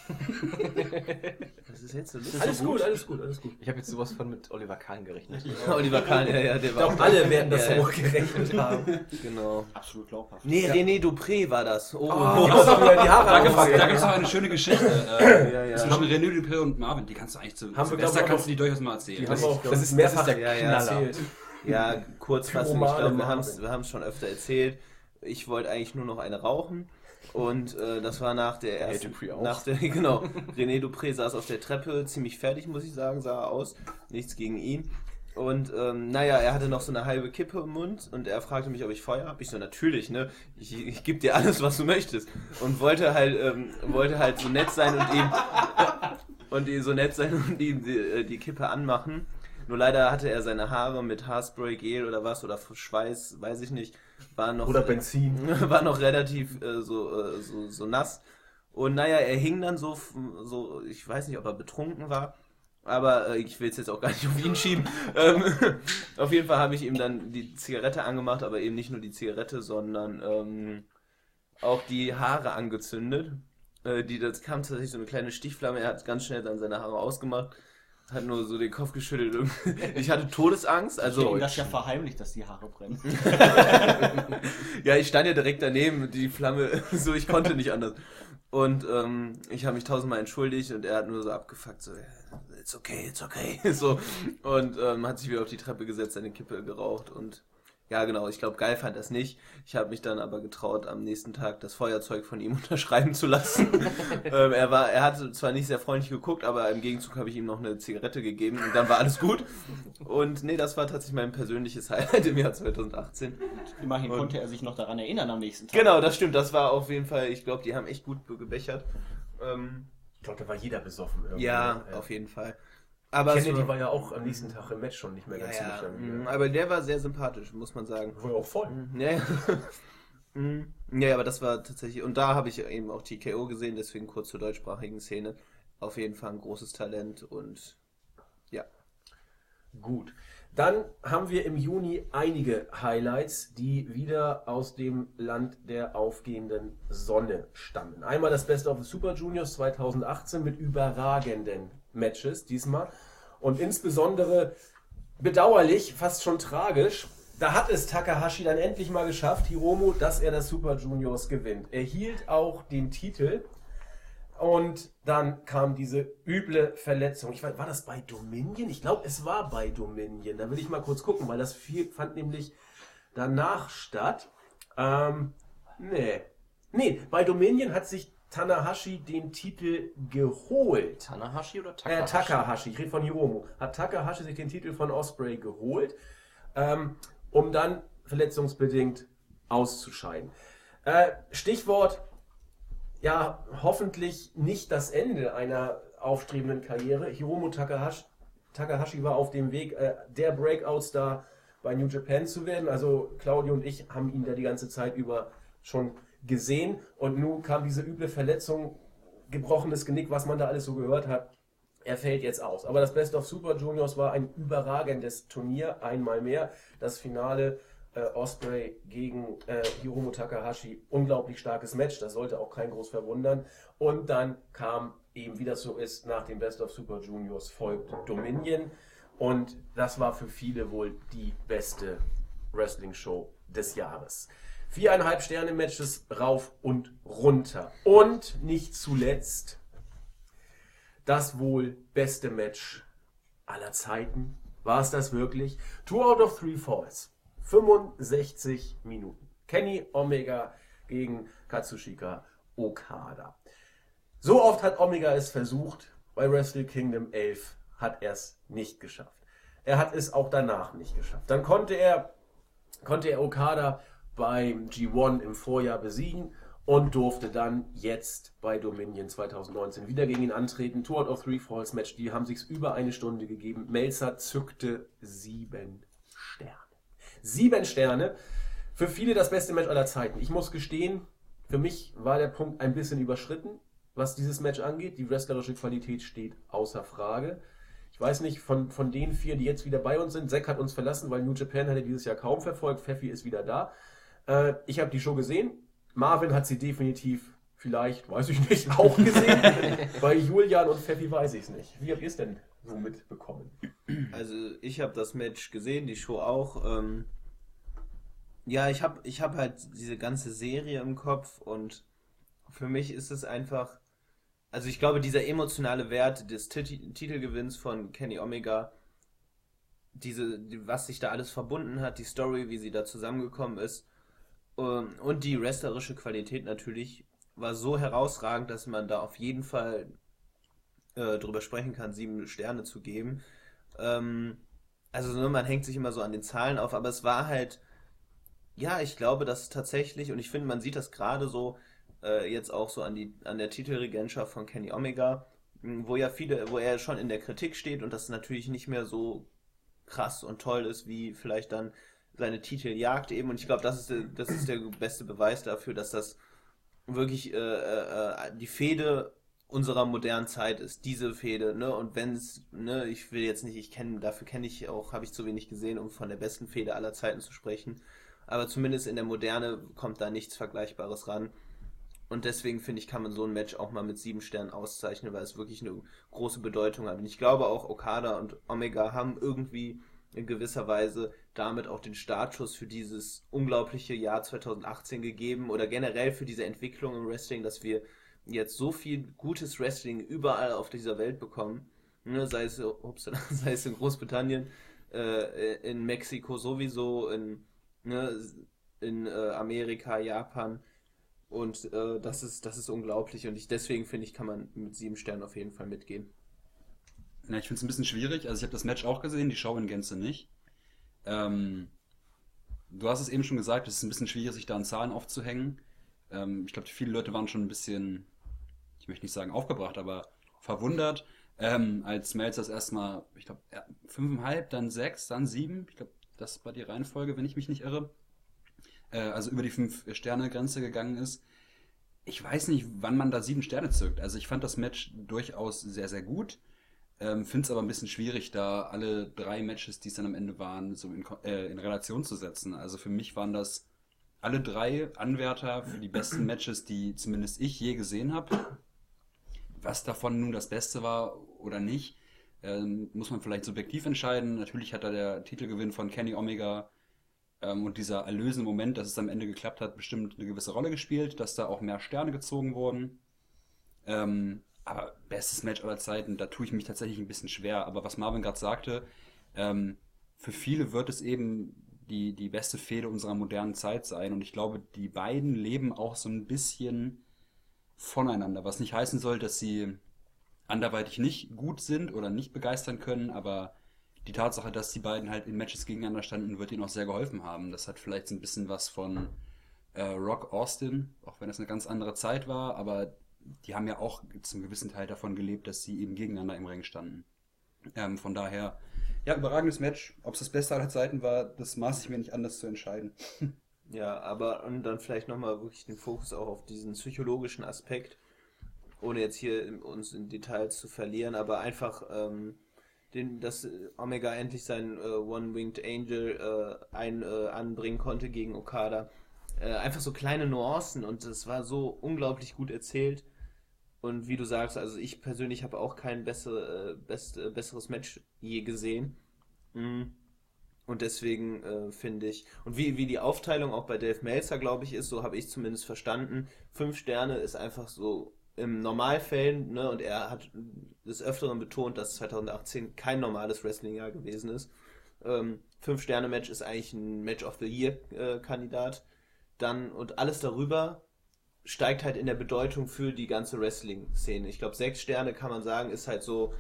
Was ist jetzt so lustig? Alles gut, alles gut, alles gut. Ich habe jetzt sowas von mit Oliver Kahn gerechnet. Oliver Kahn, ja, ja, der war glaube, alle werden das Ja, ja. hochgerechnet haben. Genau. Absolut glaubhaft. Nee, René Dupré war das. Oh, Die haben mir die Haare Da gibt es angefangen. auch eine schöne Geschichte äh, Ja, ja. zwischen René Dupré und Marvin. Die kannst du eigentlich zu Haben wir, Silvester kannst du die durchaus mal erzählen. Die haben wir auch das ist- mehrfach das ist der Ja, ja. erzählt. Ja, kurz fassen, ich glaube, wir haben es schon öfter erzählt. Ich wollte eigentlich nur noch eine rauchen. Und äh, das war nach der ersten. Dupré auch. Nach der, genau. René Dupré saß auf der Treppe, ziemlich fertig, muss ich sagen, sah er aus. Nichts gegen ihn. Und ähm, naja, er hatte noch so eine halbe Kippe im Mund und er fragte mich, ob ich Feuer habe. Ich so, natürlich, ne? Ich, ich gebe dir alles, was du möchtest. Und wollte halt, ähm, wollte halt so nett sein und ihm und ihm so nett sein und ihm die, äh, die Kippe anmachen. Nur leider hatte er seine Haare mit Haarspray, Gel oder was oder Schweiß, weiß ich nicht, war noch Oder Benzin. war noch relativ äh, so, äh, so, so nass. Und naja, er hing dann so, so, ich weiß nicht, ob er betrunken war, aber äh, ich will es jetzt auch gar nicht auf ihn schieben. Ähm, auf jeden Fall habe ich ihm dann die Zigarette angemacht, aber eben nicht nur die Zigarette, sondern ähm, auch die Haare angezündet. Äh, die, das kam tatsächlich so eine kleine Stichflamme, er hat ganz schnell dann seine Haare ausgemacht, hat nur so den Kopf geschüttelt. ich hatte Todesangst, Also, also... das ja verheimlicht, dass die Haare brennen. Ja, ich stand ja direkt daneben, die Flamme, so ich konnte nicht anders. Und ähm, ich habe mich tausendmal entschuldigt und er hat nur so abgefuckt, so, "Yeah, it's okay, it's okay. So. Und ähm, hat sich wieder auf die Treppe gesetzt, seine Kippe geraucht und ja, genau, ich glaube, geil fand das nicht. Ich habe mich dann aber getraut, am nächsten Tag das Feuerzeug von ihm unterschreiben zu lassen. ähm, er, war, er hatte zwar nicht sehr freundlich geguckt, aber im Gegenzug habe ich ihm noch eine Zigarette gegeben und dann war alles gut. Und nee, das war tatsächlich mein persönliches Highlight im Jahr 2018. Immerhin Und- konnte er sich noch daran erinnern am nächsten Tag. Genau, das stimmt. Das war auf jeden Fall, ich glaube, die haben echt gut be- gebechert. Ähm, Ich glaube, da war jeder besoffen. irgendwie. ja, Ja. auf jeden Fall. Aber Kennedy war, war ja auch am nächsten Tag im Match schon nicht mehr ja, ganz ja, nüchtern. mm, aber der war sehr sympathisch, muss man sagen. War ja auch voll. Mm, Ja, ja. Mm, ja, aber das war tatsächlich, und da habe ich eben auch TKO gesehen, deswegen kurz zur deutschsprachigen Szene. Auf jeden Fall ein großes Talent und ja. Gut. Dann haben wir im Juni einige Highlights, die wieder aus dem Land der aufgehenden Sonne stammen. Einmal das Best of the Super Juniors 2018 mit überragenden Matches diesmal. Und insbesondere bedauerlich, fast schon tragisch, da hat es Takahashi dann endlich mal geschafft, Hiromu, dass er das Super Juniors gewinnt. Er hielt auch den Titel und dann kam diese üble Verletzung. Ich weiß, war das bei Dominion? Ich glaube, es war bei Dominion. Da will ich mal kurz gucken, weil das viel, fand nämlich danach statt. Ähm, nee. Nee, bei Dominion hat sich Tanahashi den Titel geholt. Tanahashi oder Äh, Takahashi? Takahashi, ich rede von Hiromu. Hat Takahashi sich den Titel von Osprey geholt, ähm, um dann verletzungsbedingt auszuscheiden. Äh, Stichwort, ja, hoffentlich nicht das Ende einer aufstrebenden Karriere. Hiromu Takahashi, Takahashi war auf dem Weg, äh, der Breakout-Star bei New Japan zu werden. Also Claudio und ich haben ihn da die ganze Zeit über schon gesehen und nun kam diese üble Verletzung, gebrochenes Genick, was man da alles so gehört hat. Er fällt jetzt aus. Aber das Best of Super Juniors war ein überragendes Turnier, einmal mehr. Das Finale äh, Osprey gegen äh, Hiromu Takahashi, unglaublich starkes Match, das sollte auch kein groß verwundern. Und dann kam eben, wie das so ist, nach dem Best of Super Juniors folgt Dominion. Und das war für viele wohl die beste Wrestling-Show des Jahres. Viereinhalb Sterne Matches rauf und runter. Und nicht zuletzt das wohl beste Match aller Zeiten. War es das wirklich? Two out of three falls. 65 Minuten. Kenny Omega gegen Katsushika Okada. So oft hat Omega es versucht. Bei Wrestle Kingdom 11 hat er es nicht geschafft. Er hat es auch danach nicht geschafft. Dann konnte er, konnte er Okada beim G1 im Vorjahr besiegen und durfte dann jetzt bei Dominion 2019 wieder gegen ihn antreten. Two out of three Falls Match, die haben sich über eine Stunde gegeben. Melzer zückte sieben Sterne. Sieben Sterne. Für viele das beste Match aller Zeiten. Ich muss gestehen, für mich war der Punkt ein bisschen überschritten, was dieses Match angeht. Die wrestlerische Qualität steht außer Frage. Ich weiß nicht, von, von den vier, die jetzt wieder bei uns sind, Zack hat uns verlassen, weil New Japan hat er dieses Jahr kaum verfolgt. Pfeffi ist wieder da. Äh, ich habe die Show gesehen. Marvin hat sie definitiv, vielleicht, weiß ich nicht, auch gesehen. bei Julian und Pfeffi weiß ich es nicht. Wie habt ihr es denn so mitbekommen? Also ich habe das Match gesehen, die Show auch. Ähm, ja, ich habe ich hab halt diese ganze Serie im Kopf und für mich ist es einfach, also ich glaube, dieser emotionale Wert des Titi- Titelgewinns von Kenny Omega, diese, die, was sich da alles verbunden hat, die Story, wie sie da zusammengekommen ist und die wrestlerische Qualität natürlich war so herausragend, dass man da auf jeden Fall äh, drüber sprechen kann, sieben Sterne zu geben. Ähm, also ne, man hängt sich immer so an den Zahlen auf, aber es war halt, ja, ich glaube, dass tatsächlich, und ich finde, man sieht das gerade so, äh, jetzt auch so an, die, an der Titelregentschaft von Kenny Omega, mh, wo ja viele, wo er schon in der Kritik steht und das natürlich nicht mehr so krass und toll ist, wie vielleicht dann seine Titeljagd eben. Und ich glaube, das ist, der- das ist der beste Beweis dafür, dass das wirklich äh, äh, äh, die Fehde unserer modernen Zeit ist, diese Fehde, ne? Und wenn es, ne, ich will jetzt nicht, ich kenne, dafür kenne ich auch, habe ich zu wenig gesehen, um von der besten Fehde aller Zeiten zu sprechen. Aber zumindest in der Moderne kommt da nichts Vergleichbares ran. Und deswegen finde ich, kann man so ein Match auch mal mit sieben Sternen auszeichnen, weil es wirklich eine große Bedeutung hat. Und ich glaube auch, Okada und Omega haben irgendwie in gewisser Weise damit auch den Startschuss für dieses unglaubliche Jahr 2018 gegeben oder generell für diese Entwicklung im Wrestling, dass wir jetzt so viel gutes Wrestling überall auf dieser Welt bekommen. Ne, sei, es, upsala, sei es in Großbritannien, äh, in Mexiko sowieso, in, ne, in äh, Amerika, Japan. Und äh, das, ist, das ist unglaublich. Und ich, deswegen finde ich, kann man mit sieben Sternen auf jeden Fall mitgehen. Ja, ich finde es ein bisschen schwierig. Also ich habe das Match auch gesehen, die Show in Gänze nicht. Ähm, du hast es eben schon gesagt, es ist ein bisschen schwierig, sich da an Zahlen aufzuhängen. Ähm, ich glaube, viele Leute waren schon ein bisschen, ich möchte nicht sagen aufgebracht, aber verwundert, ähm, als Melzer das erstmal, ich glaube, fünfeinhalb, dann sechs, dann sieben. Ich glaube, das war die Reihenfolge, wenn ich mich nicht irre. Äh, also über die fünf-Sterne-Grenze gegangen ist. Ich weiß nicht, wann man da sieben Sterne zückt. Also ich fand das Match durchaus sehr, sehr gut. Ähm, Finde es aber ein bisschen schwierig, da alle drei Matches, die es dann am Ende waren, so in, äh, in Relation zu setzen. Also für mich waren das alle drei Anwärter für die besten Matches, die zumindest ich je gesehen habe. Was davon nun das Beste war oder nicht, ähm, muss man vielleicht subjektiv entscheiden. Natürlich hat da der Titelgewinn von Kenny Omega ähm, und dieser erlösende Moment, dass es am Ende geklappt hat, bestimmt eine gewisse Rolle gespielt, dass da auch mehr Sterne gezogen wurden. Ähm, aber bestes Match aller Zeiten, da tue ich mich tatsächlich ein bisschen schwer. Aber was Marvin gerade sagte, ähm, für viele wird es eben die, die beste Fehde unserer modernen Zeit sein. Und ich glaube, die beiden leben auch so ein bisschen voneinander. Was nicht heißen soll, dass sie anderweitig nicht gut sind oder nicht begeistern können, aber die Tatsache, dass die beiden halt in Matches gegeneinander standen, wird ihnen auch sehr geholfen haben. Das hat vielleicht so ein bisschen was von äh, Rock Austin, auch wenn es eine ganz andere Zeit war, aber die haben ja auch zum gewissen Teil davon gelebt, dass sie eben gegeneinander im Ring standen. Ähm, von daher, ja, überragendes Match. Ob es das Beste aller Zeiten war, das maß ich mir nicht anders zu entscheiden. Ja, aber und dann vielleicht nochmal wirklich den Fokus auch auf diesen psychologischen Aspekt, ohne jetzt hier uns in Details zu verlieren, aber einfach, ähm, den, dass Omega endlich seinen äh, One-Winged Angel äh, ein, äh, anbringen konnte gegen Okada. Äh, einfach so kleine Nuancen und es war so unglaublich gut erzählt. Und wie du sagst, also ich persönlich habe auch kein bessere, äh, best, äh, besseres Match je gesehen. Mm. Und deswegen äh, finde ich, und wie, wie die Aufteilung auch bei Dave Meltzer, glaube ich, ist, so habe ich zumindest verstanden, fünf Sterne ist einfach so im Normalfällen, ne, und er hat des Öfteren betont, dass 2018 kein normales Wrestling-Jahr gewesen ist. Ähm, Fünf-Sterne-Match ist eigentlich ein Match of the Year-Kandidat. Dann, und alles darüber steigt halt in der Bedeutung für die ganze Wrestling-Szene. Ich glaube, sechs Sterne kann man sagen, ist halt so,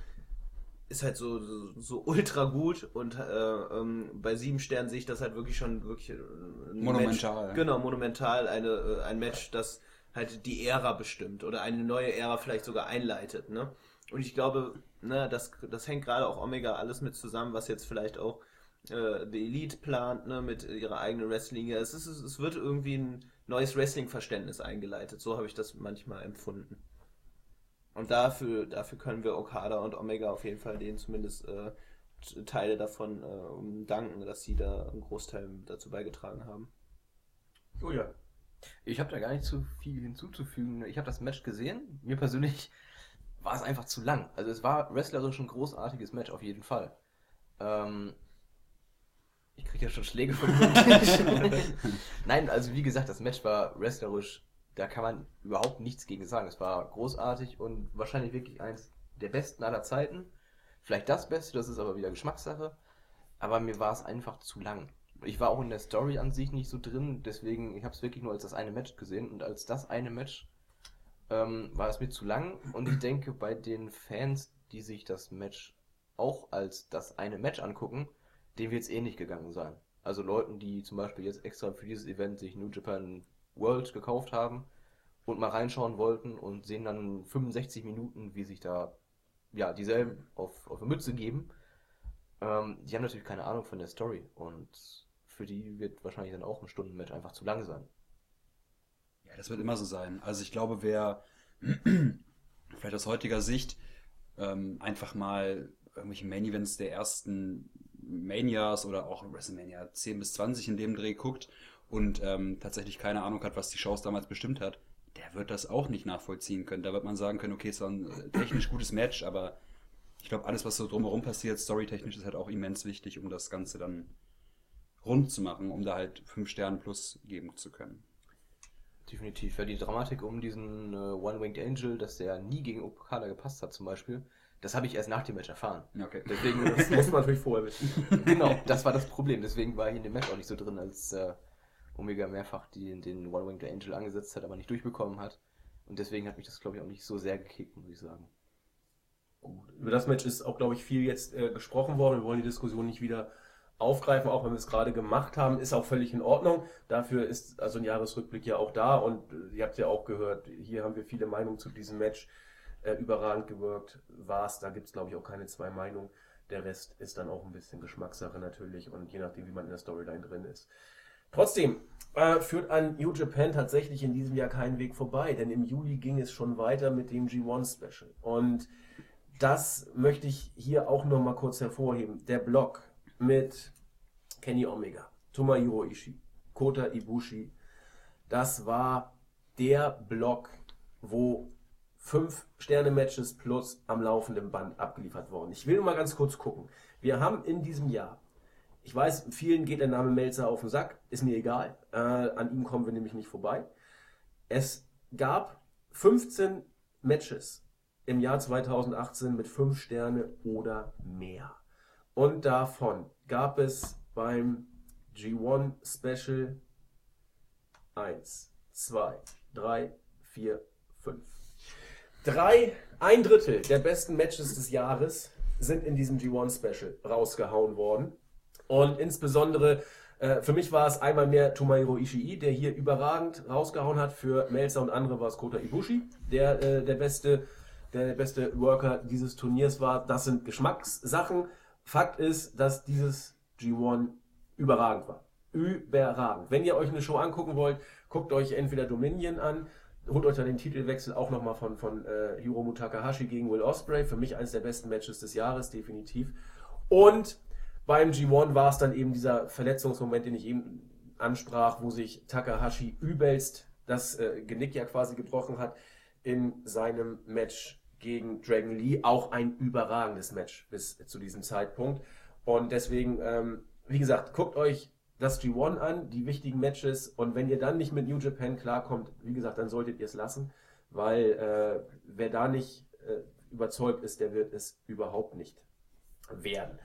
ist halt so, so, so ultra gut und äh, ähm, bei sieben Sternen sehe ich das halt wirklich schon wirklich äh, ein Monumental. Match, genau, monumental, eine, äh, ein Match, das halt die Ära bestimmt oder eine neue Ära vielleicht sogar einleitet, ne? Und ich glaube, ne, das, das hängt gerade auch Omega alles mit zusammen, was jetzt vielleicht auch äh, die Elite plant, ne, mit ihrer eigenen Wrestling. Es, ist, es wird irgendwie ein neues Wrestling-Verständnis eingeleitet. So habe ich das manchmal empfunden. Und dafür, dafür können wir Okada und Omega auf jeden Fall denen zumindest äh, Teile davon äh, danken, dass sie da einen Großteil dazu beigetragen haben. Julia. Ich habe da gar nicht zu viel hinzuzufügen. Ich habe das Match gesehen. Mir persönlich war es einfach zu lang. Also es war wrestlerisch ein großartiges Match auf jeden Fall. Ähm, ich kriege ja schon Schläge vom. Nein, also wie gesagt, das Match war wrestlerisch. Da kann man überhaupt nichts gegen sagen. Es war großartig und wahrscheinlich wirklich eins der besten aller Zeiten. Vielleicht das Beste, das ist aber wieder Geschmackssache. Aber mir war es einfach zu lang. Ich war auch in der Story an sich nicht so drin, deswegen, ich habe es wirklich nur als das eine Match gesehen und als das eine Match ähm, war es mir zu lang und ich denke, bei den Fans, die sich das Match auch als das eine Match angucken, dem wird es ähnlich gegangen sein. Also Leuten, die zum Beispiel jetzt extra für dieses Event sich New Japan World gekauft haben und mal reinschauen wollten und sehen dann 65 Minuten, wie sich da ja dieselben auf, auf eine Mütze geben. Ähm, die haben natürlich keine Ahnung von der Story und für die wird wahrscheinlich dann auch ein Stundenmatch einfach zu lang sein. Ja, das wird immer so sein. Also ich glaube, wer vielleicht aus heutiger Sicht ähm, einfach mal irgendwelche Main Events der ersten Manias oder auch WrestleMania 10 bis 20 in dem Dreh guckt und ähm, tatsächlich keine Ahnung hat, was die Shows damals bestimmt hat, der wird das auch nicht nachvollziehen können. Da wird man sagen können, okay, es war ein äh, technisch gutes Match, aber ich glaube, alles, was so drumherum passiert, storytechnisch, ist halt auch immens wichtig, um das Ganze dann rund zu machen, um da halt 5 Sterne plus geben zu können. Definitiv. Ja, die Dramatik um diesen äh, One-Winged Angel, dass der nie gegen Okada gepasst hat zum Beispiel, das habe ich erst nach dem Match erfahren. Okay. Deswegen, Das muss man natürlich vorher wissen. genau, das war das Problem. Deswegen war ich in dem Match auch nicht so drin, als äh, Omega mehrfach die, den One-Winged Angel angesetzt hat, aber nicht durchbekommen hat. Und deswegen hat mich das, glaube ich, auch nicht so sehr gekickt, muss ich sagen. Über das Match ist auch, glaube ich, viel jetzt äh, gesprochen worden. Wir wollen die Diskussion nicht wieder aufgreifen, auch wenn wir es gerade gemacht haben, ist auch völlig in Ordnung. Dafür ist also ein Jahresrückblick ja auch da und äh, ihr habt ja auch gehört, hier haben wir viele Meinungen zu diesem Match. Äh, überragend gewirkt war es, da gibt es glaube ich auch keine zwei Meinungen. Der Rest ist dann auch ein bisschen Geschmackssache natürlich und je nachdem, wie man in der Storyline drin ist. Trotzdem äh, führt an New Japan tatsächlich in diesem Jahr keinen Weg vorbei, denn im Juli ging es schon weiter mit dem G1 Special. Und das möchte ich hier auch noch mal kurz hervorheben. Der Block mit Kenny Omega, Tomohiro Ishii, Kota Ibushi, das war der Block, wo fünf Sterne-Matches plus am laufenden Band abgeliefert worden. Ich will nur mal ganz kurz gucken. Wir haben in diesem Jahr, ich weiß, vielen geht der Name Melzer auf den Sack, ist mir egal. Äh, an ihm kommen wir nämlich nicht vorbei. Es gab 15 Matches im Jahr 2018 mit 5 Sterne oder mehr. Und davon gab es beim G1 Special 1, 2, 3, 4, 5. Drei, ein Drittel der besten Matches des Jahres sind in diesem G1 Special rausgehauen worden. Und insbesondere äh, für mich war es einmal mehr Tomohiro Ishii, der hier überragend rausgehauen hat. Für Melzer und andere war es Kota Ibushi, der äh, der beste, der beste Worker dieses Turniers war. Das sind Geschmackssachen. Fakt ist, dass dieses G1 überragend war. Überragend. Wenn ihr euch eine Show angucken wollt, guckt euch entweder Dominion an, holt euch dann den Titelwechsel auch nochmal von, von äh, Hiromu Takahashi gegen Will Ospreay. Für mich eines der besten Matches des Jahres, definitiv. Und beim G1 war es dann eben dieser Verletzungsmoment, den ich eben ansprach, wo sich Takahashi übelst das äh, Genick ja quasi gebrochen hat in seinem Match gegen Dragon Lee. Auch ein überragendes Match bis zu diesem Zeitpunkt. Und deswegen ähm, wie gesagt, guckt euch das G1 an, die wichtigen Matches und wenn ihr dann nicht mit New Japan klarkommt, wie gesagt, dann solltet ihr es lassen, weil äh, wer da nicht äh, überzeugt ist, der wird es überhaupt nicht werden.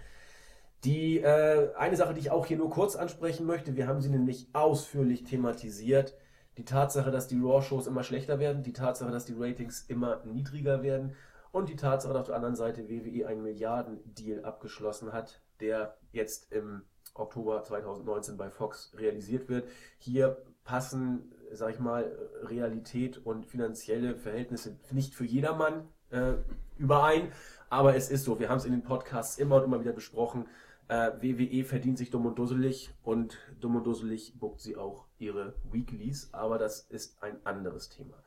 Die äh, eine Sache, die ich auch hier nur kurz ansprechen möchte, wir haben sie nämlich ausführlich thematisiert. Die Tatsache, dass die Raw-Shows immer schlechter werden, die Tatsache, dass die Ratings immer niedriger werden und die Tatsache, dass auf der anderen Seite WWE einen Milliardendeal abgeschlossen hat, der jetzt im Oktober 2019 bei Fox realisiert wird. Hier passen, sag ich mal, Realität und finanzielle Verhältnisse nicht für jedermann äh, überein, aber es ist so. Wir haben es in den Podcasts immer und immer wieder besprochen. Äh, WWE verdient sich dumm und dusselig und dumm und dusselig buckt sie auch ihre Weeklies, aber das ist ein anderes Thema.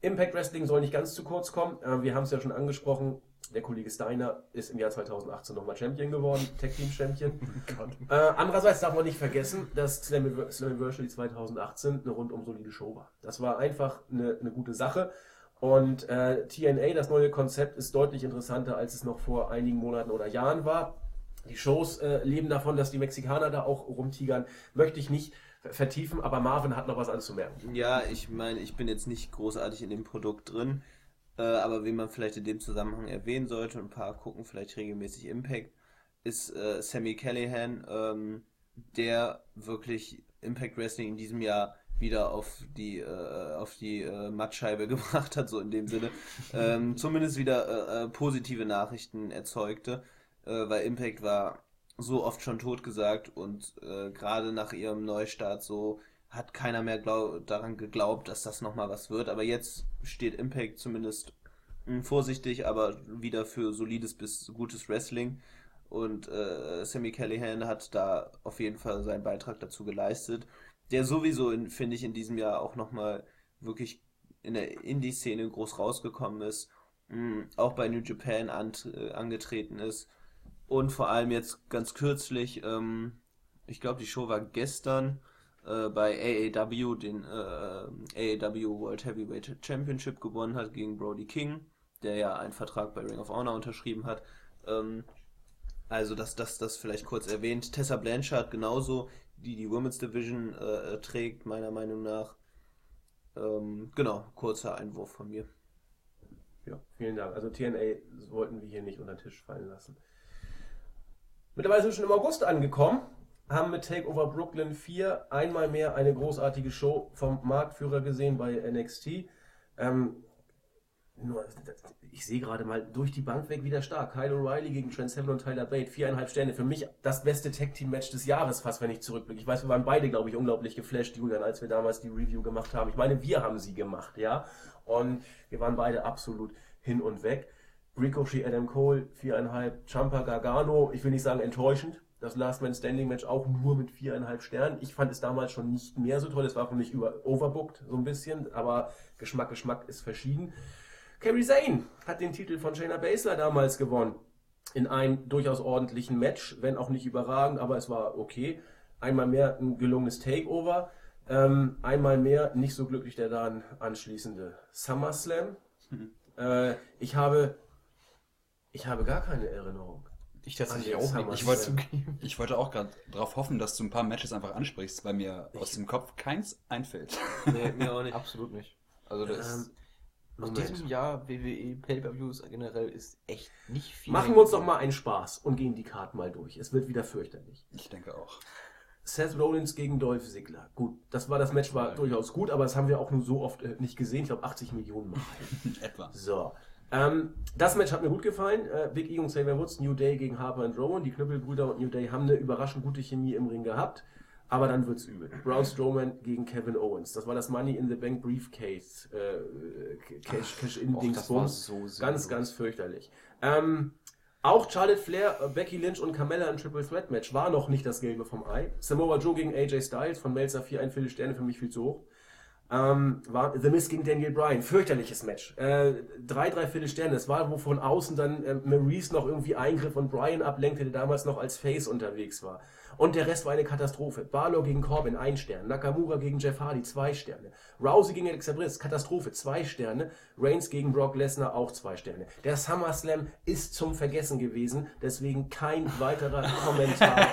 Impact Wrestling soll nicht ganz zu kurz kommen. Äh, wir haben es ja schon angesprochen. Der Kollege Steiner ist im Jahr 2018 nochmal Champion geworden, Tag Team Champion. äh, andererseits darf man nicht vergessen, dass Slam- Slammiversary 2018 eine rundum solide Show war. Das war einfach eine, eine gute Sache. Und äh, TNA, das neue Konzept, ist deutlich interessanter, als es noch vor einigen Monaten oder Jahren war. Die Shows äh, leben davon, dass die Mexikaner da auch rumtigern. Möchte ich nicht vertiefen, aber Marvin hat noch was anzumerken. Ja, ich meine, ich bin jetzt nicht großartig in dem Produkt drin, äh, aber wen man vielleicht in dem Zusammenhang erwähnen sollte ein paar gucken vielleicht regelmäßig Impact, ist äh, Sammy Callahan, ähm, der wirklich Impact Wrestling in diesem Jahr wieder auf die äh, auf die äh, Mattscheibe gebracht hat, so in dem Sinne. ähm, zumindest wieder äh, äh, positive Nachrichten erzeugte, äh, weil Impact war so oft schon totgesagt und äh, gerade nach ihrem Neustart so hat keiner mehr glaub, daran geglaubt, dass das nochmal was wird. Aber jetzt steht Impact zumindest mh, vorsichtig, aber wieder für solides bis gutes Wrestling. Und äh, Sammy Callahan hat da auf jeden Fall seinen Beitrag dazu geleistet. Der sowieso, in- finde ich, in diesem Jahr auch nochmal wirklich in der Indie-Szene groß rausgekommen ist. mh, Auch bei New Japan an, äh, angetreten ist. Und vor allem jetzt ganz kürzlich, ähm, ich glaube, die Show war gestern äh, bei AAW, den äh, AAW World Heavyweight Championship gewonnen hat gegen Brody King, der ja einen Vertrag bei Ring of Honor unterschrieben hat. Ähm, also, dass das, das vielleicht kurz erwähnt. Tessa Blanchard genauso, die die Women's Division äh, trägt, meiner Meinung nach. Ähm, genau, kurzer Einwurf von mir. Ja, vielen Dank. Also TNA wollten wir hier nicht unter den Tisch fallen lassen. Mittlerweile sind wir schon im August angekommen, haben mit Takeover Brooklyn 4 einmal mehr eine großartige Show vom Marktführer gesehen bei NXT. Ähm, nur, ich sehe gerade mal durch die Bank weg wieder stark. Kyle O'Reilly gegen Trent Seven und Tyler Bate, viereinhalb Sterne. Für mich das beste Tag Team Match des Jahres, fast wenn ich zurückblicke. Ich weiß, wir waren beide, glaube ich, unglaublich geflasht, Julian, als wir damals die Review gemacht haben. Ich meine, wir haben sie gemacht, ja. Und wir waren beide absolut hin und weg. Ricochet, Adam Cole, viereinhalb. Champa Gargano, ich will nicht sagen enttäuschend. Das Last Man Standing Match auch nur mit viereinhalb Sternen. Ich fand es damals schon nicht mehr so toll. Es war für mich über overbooked so ein bisschen, aber Geschmack, Geschmack ist verschieden. Kerry Zane hat den Titel von Shayna Baszler damals gewonnen. In einem durchaus ordentlichen Match, wenn auch nicht überragend, aber es war okay. Einmal mehr ein gelungenes Takeover. Ähm, einmal mehr nicht so glücklich der dann anschließende SummerSlam. Äh, ich habe ich habe gar keine Erinnerung. Ich tatsächlich den auch nicht. Ich wollte. Ich wollte auch gerade darauf hoffen, dass du ein paar Matches einfach ansprichst, weil mir aus dem Kopf keins einfällt. Nee, mir auch nicht. Absolut nicht. Also das Ähm, aus Moment. diesem Jahr WWE Pay-Per-Views generell ist echt nicht viel. Machen wir uns doch mal einen Spaß und gehen die Karten mal durch. Es wird wieder fürchterlich. Ich denke auch. Seth Rollins gegen Dolph Ziggler. Gut, das war das Match war durchaus gut, aber das haben wir auch nur so oft äh, nicht gesehen. Ich glaube 80 Millionen Mal. Etwa. So. Ähm, das Match hat mir gut gefallen. Äh, Big E und Xavier Woods, New Day gegen Harper und Rowan. Die Knüppelbrüder und New Day haben eine überraschend gute Chemie im Ring gehabt. Aber dann wird's übel. Braun Strowman gegen Kevin Owens. Das war das Money in the Bank Briefcase. Äh, Cash, Cash in Och, Dings das war Bums. so. Ganz, ganz fürchterlich. Ähm, auch Charlotte Flair, äh, Becky Lynch und Carmella im Triple Threat Match war noch nicht das Gelbe vom Ei. Samoa Joe gegen AJ Styles von Melzer 4, ein Viertel Sterne, für mich viel zu hoch. Ähm, war The Miz gegen Daniel Bryan. Fürchterliches Match. Äh, drei, drei Viertel Sterne. Das war, wo von außen dann äh, Maurice noch irgendwie eingriff und Bryan ablenkte, der damals noch als Face unterwegs war. Und der Rest war eine Katastrophe. Balor gegen Corbin, ein Stern. Nakamura gegen Jeff Hardy, zwei Sterne. Rousey gegen Alexa Bliss, Katastrophe, zwei Sterne. Reigns gegen Brock Lesnar, auch zwei Sterne. Der SummerSlam ist zum Vergessen gewesen, deswegen kein weiterer Kommentar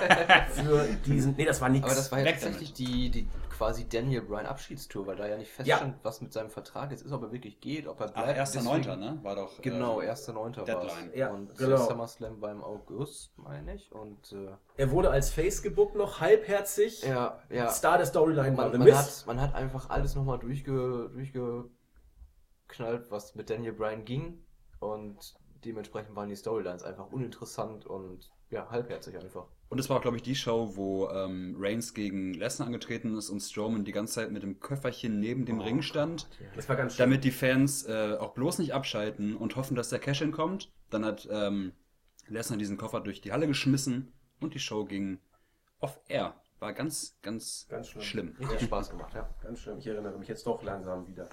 für diesen. Nee, das war nichts. Aber das war ja tatsächlich die, die quasi Daniel Bryan Abschiedstour, weil da ja nicht feststand, was mit seinem Vertrag jetzt ist, ob er wirklich geht, ob er Ach, bleibt. 1.9., Deswegen- ne? War doch. Genau, äh, 1.9. war es. Ja, und genau. der SummerSlam war im August, meine ich. Und äh, Er wurde als Face gebuckt noch, halbherzig. ja, ja. Star der Storyline war Man, The man, hat, man hat einfach alles nochmal durchge, durchgeknallt, was mit Daniel Bryan ging. Und dementsprechend waren die Storylines einfach uninteressant und ja, halbherzig einfach. Und es war auch, glaube ich, die Show, wo ähm, Reigns gegen Lesnar angetreten ist und Strowman die ganze Zeit mit dem Köfferchen neben dem Ring stand, Das war ganz schön. damit die Fans äh, auch bloß nicht abschalten und hoffen, dass der Cash-In kommt. Dann hat ähm, Lesnar diesen Koffer durch die Halle geschmissen und die Show ging off-air. War ganz, ganz, Ganz schlimm. schlimm. Richtig Spaß gemacht, ja. Ganz schön, ich erinnere mich jetzt doch langsam wieder.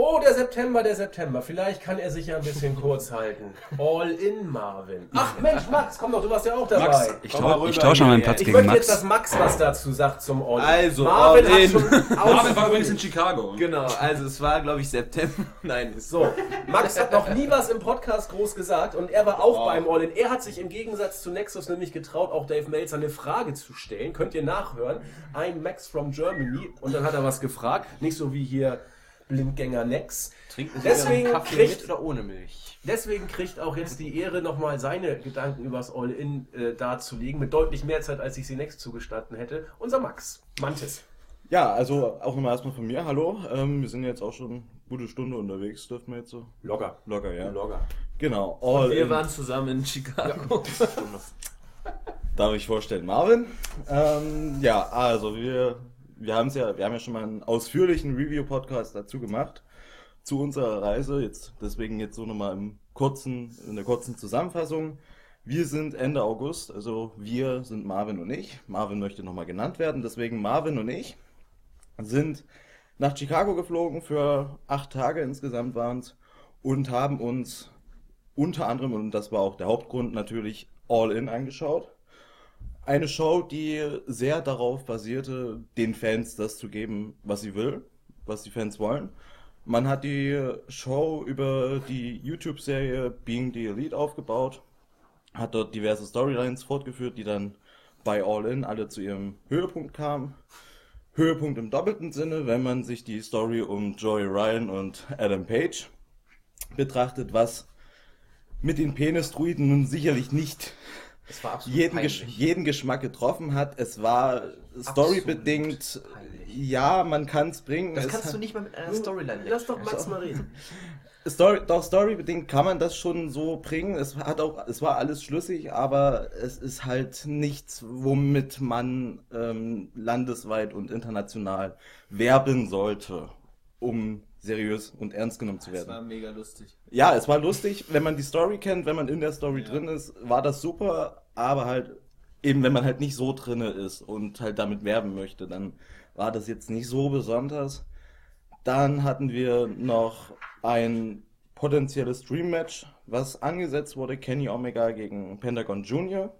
Oh, der September, der September. Vielleicht kann er sich ja ein bisschen kurz halten. All in Marvin. Ach Mensch, Max, komm doch, du warst ja auch dabei. Max, ich, tau ich tausche mal meinen. Platz ich gegen möchte jetzt, Max. dass Max was dazu sagt zum All in. Also, Marvin All hat in. schon Marvin war übrigens in Chicago. Genau, also es war, glaube ich, September. Nein, es So, Max hat noch nie was im Podcast groß gesagt und er war auch Oh. beim All-In. Er hat sich im Gegensatz zu Nexus nämlich getraut, auch Dave Meltzer eine Frage zu stellen. Könnt ihr nachhören. Ein Max from Germany. Und dann hat er was gefragt. Nicht so wie hier Blindgänger Nex. Trinken Deswegen einen Kaffee kriegt- mit oder ohne Milch? Deswegen kriegt auch jetzt die Ehre, nochmal seine Gedanken übers All-In äh, darzulegen. Mit deutlich mehr Zeit, als ich sie Next zugestanden hätte. Unser Max. Mantis. Ja, also auch nochmal erstmal von mir, hallo. Ähm, wir sind jetzt auch schon eine gute Stunde unterwegs, dürfen wir jetzt so. Logger. Locker, ja. Logger. Genau, all Wir in. waren zusammen in Chicago. Darf ich vorstellen, Marvin? Ähm, ja, also wir, wir haben es ja, wir haben ja schon mal einen ausführlichen Review-Podcast dazu gemacht zu unserer Reise. Jetzt deswegen jetzt so nochmal im kurzen, in der kurzen Zusammenfassung. Wir sind Ende August, also wir sind Marvin und ich. Marvin möchte nochmal genannt werden, deswegen Marvin und ich sind nach Chicago geflogen für acht Tage insgesamt waren es und haben uns unter anderem, und das war auch der Hauptgrund, natürlich All In angeschaut. Eine Show, die sehr darauf basierte, den Fans das zu geben, was sie will, was die Fans wollen. Man hat die Show über die YouTube-Serie Being the Elite aufgebaut, hat dort diverse Storylines fortgeführt, die dann bei All In alle zu ihrem Höhepunkt kamen. Höhepunkt im doppelten Sinne, wenn man sich die Story um Joey Ryan und Adam Page betrachtet, was mit den Penis-Druiden nun sicherlich nicht Es war absolut jeden. Gesch jeden Geschmack getroffen hat. Es war storybedingt, ja, man kann es bringen. Das es kannst du nicht mal mit einer Storyline Lass doch Max mal reden. Story, doch storybedingt kann man das schon so bringen. Es hat auch, es war alles schlüssig, aber es ist halt nichts, womit man ähm, landesweit und international werben sollte, um seriös und ernst genommen zu werden. war mega lustig. Ja, es war lustig, wenn man die Story kennt, wenn man in der Story drin ist, war das super, aber halt eben, wenn man halt nicht so drinne ist und halt damit werben möchte, dann war das jetzt nicht so besonders. Dann hatten wir noch ein potenzielles Dream Match, was angesetzt wurde, Kenny Omega gegen Pentagon Jr.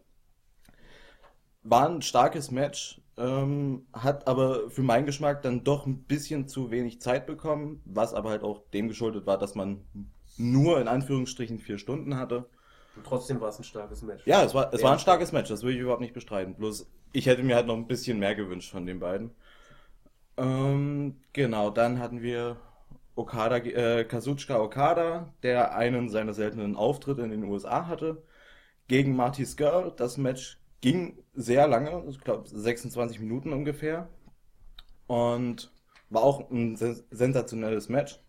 War ein starkes Match, ähm, hat aber für meinen Geschmack dann doch ein bisschen zu wenig Zeit bekommen, was aber halt auch dem geschuldet war, dass man nur in Anführungsstrichen vier Stunden hatte. Und trotzdem war es ein starkes Match. Ja, es war, es war ein starkes Match, das will ich überhaupt nicht bestreiten. Bloß ich hätte mir halt noch ein bisschen mehr gewünscht von den beiden. Ähm, genau, dann hatten wir Okada, äh, Kazuchika Okada, der einen seiner seltenen Auftritte in den USA hatte, gegen Marty Skrull. Das Match ging sehr lange, ich glaube 26 Minuten ungefähr. Und war auch ein sen sensationelles Match.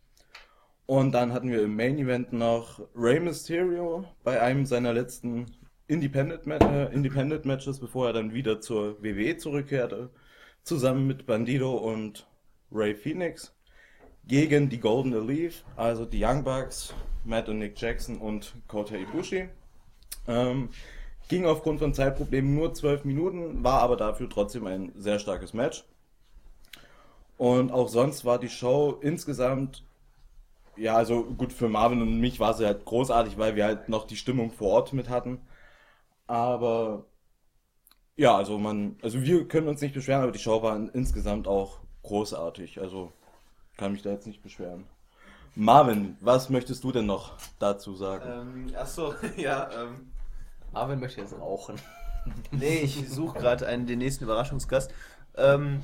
Und dann hatten wir im Main Event noch Rey Mysterio bei einem seiner letzten Independent, äh, Independent Matches, bevor er dann wieder zur WWE zurückkehrte, zusammen mit Bandido und Ray Phoenix gegen die Golden Elite, also die Young Bucks, Matt und Nick Jackson und Kota Ibushi. Ähm, ging aufgrund von Zeitproblemen nur 12 Minuten, war aber dafür trotzdem ein sehr starkes Match. Und auch sonst war die Show insgesamt ja, also gut, für Marvin und mich war sie halt großartig, weil wir halt noch die Stimmung vor Ort mit hatten. Aber Ja, also man, also wir können uns nicht beschweren, aber die Show war insgesamt auch großartig. Also kann mich da jetzt nicht beschweren. Marvin, was möchtest du denn noch dazu sagen? Ähm, achso, ja, ähm, Marvin möchte jetzt rauchen. nee, ich suche gerade einen, den nächsten Überraschungsgast. Ähm,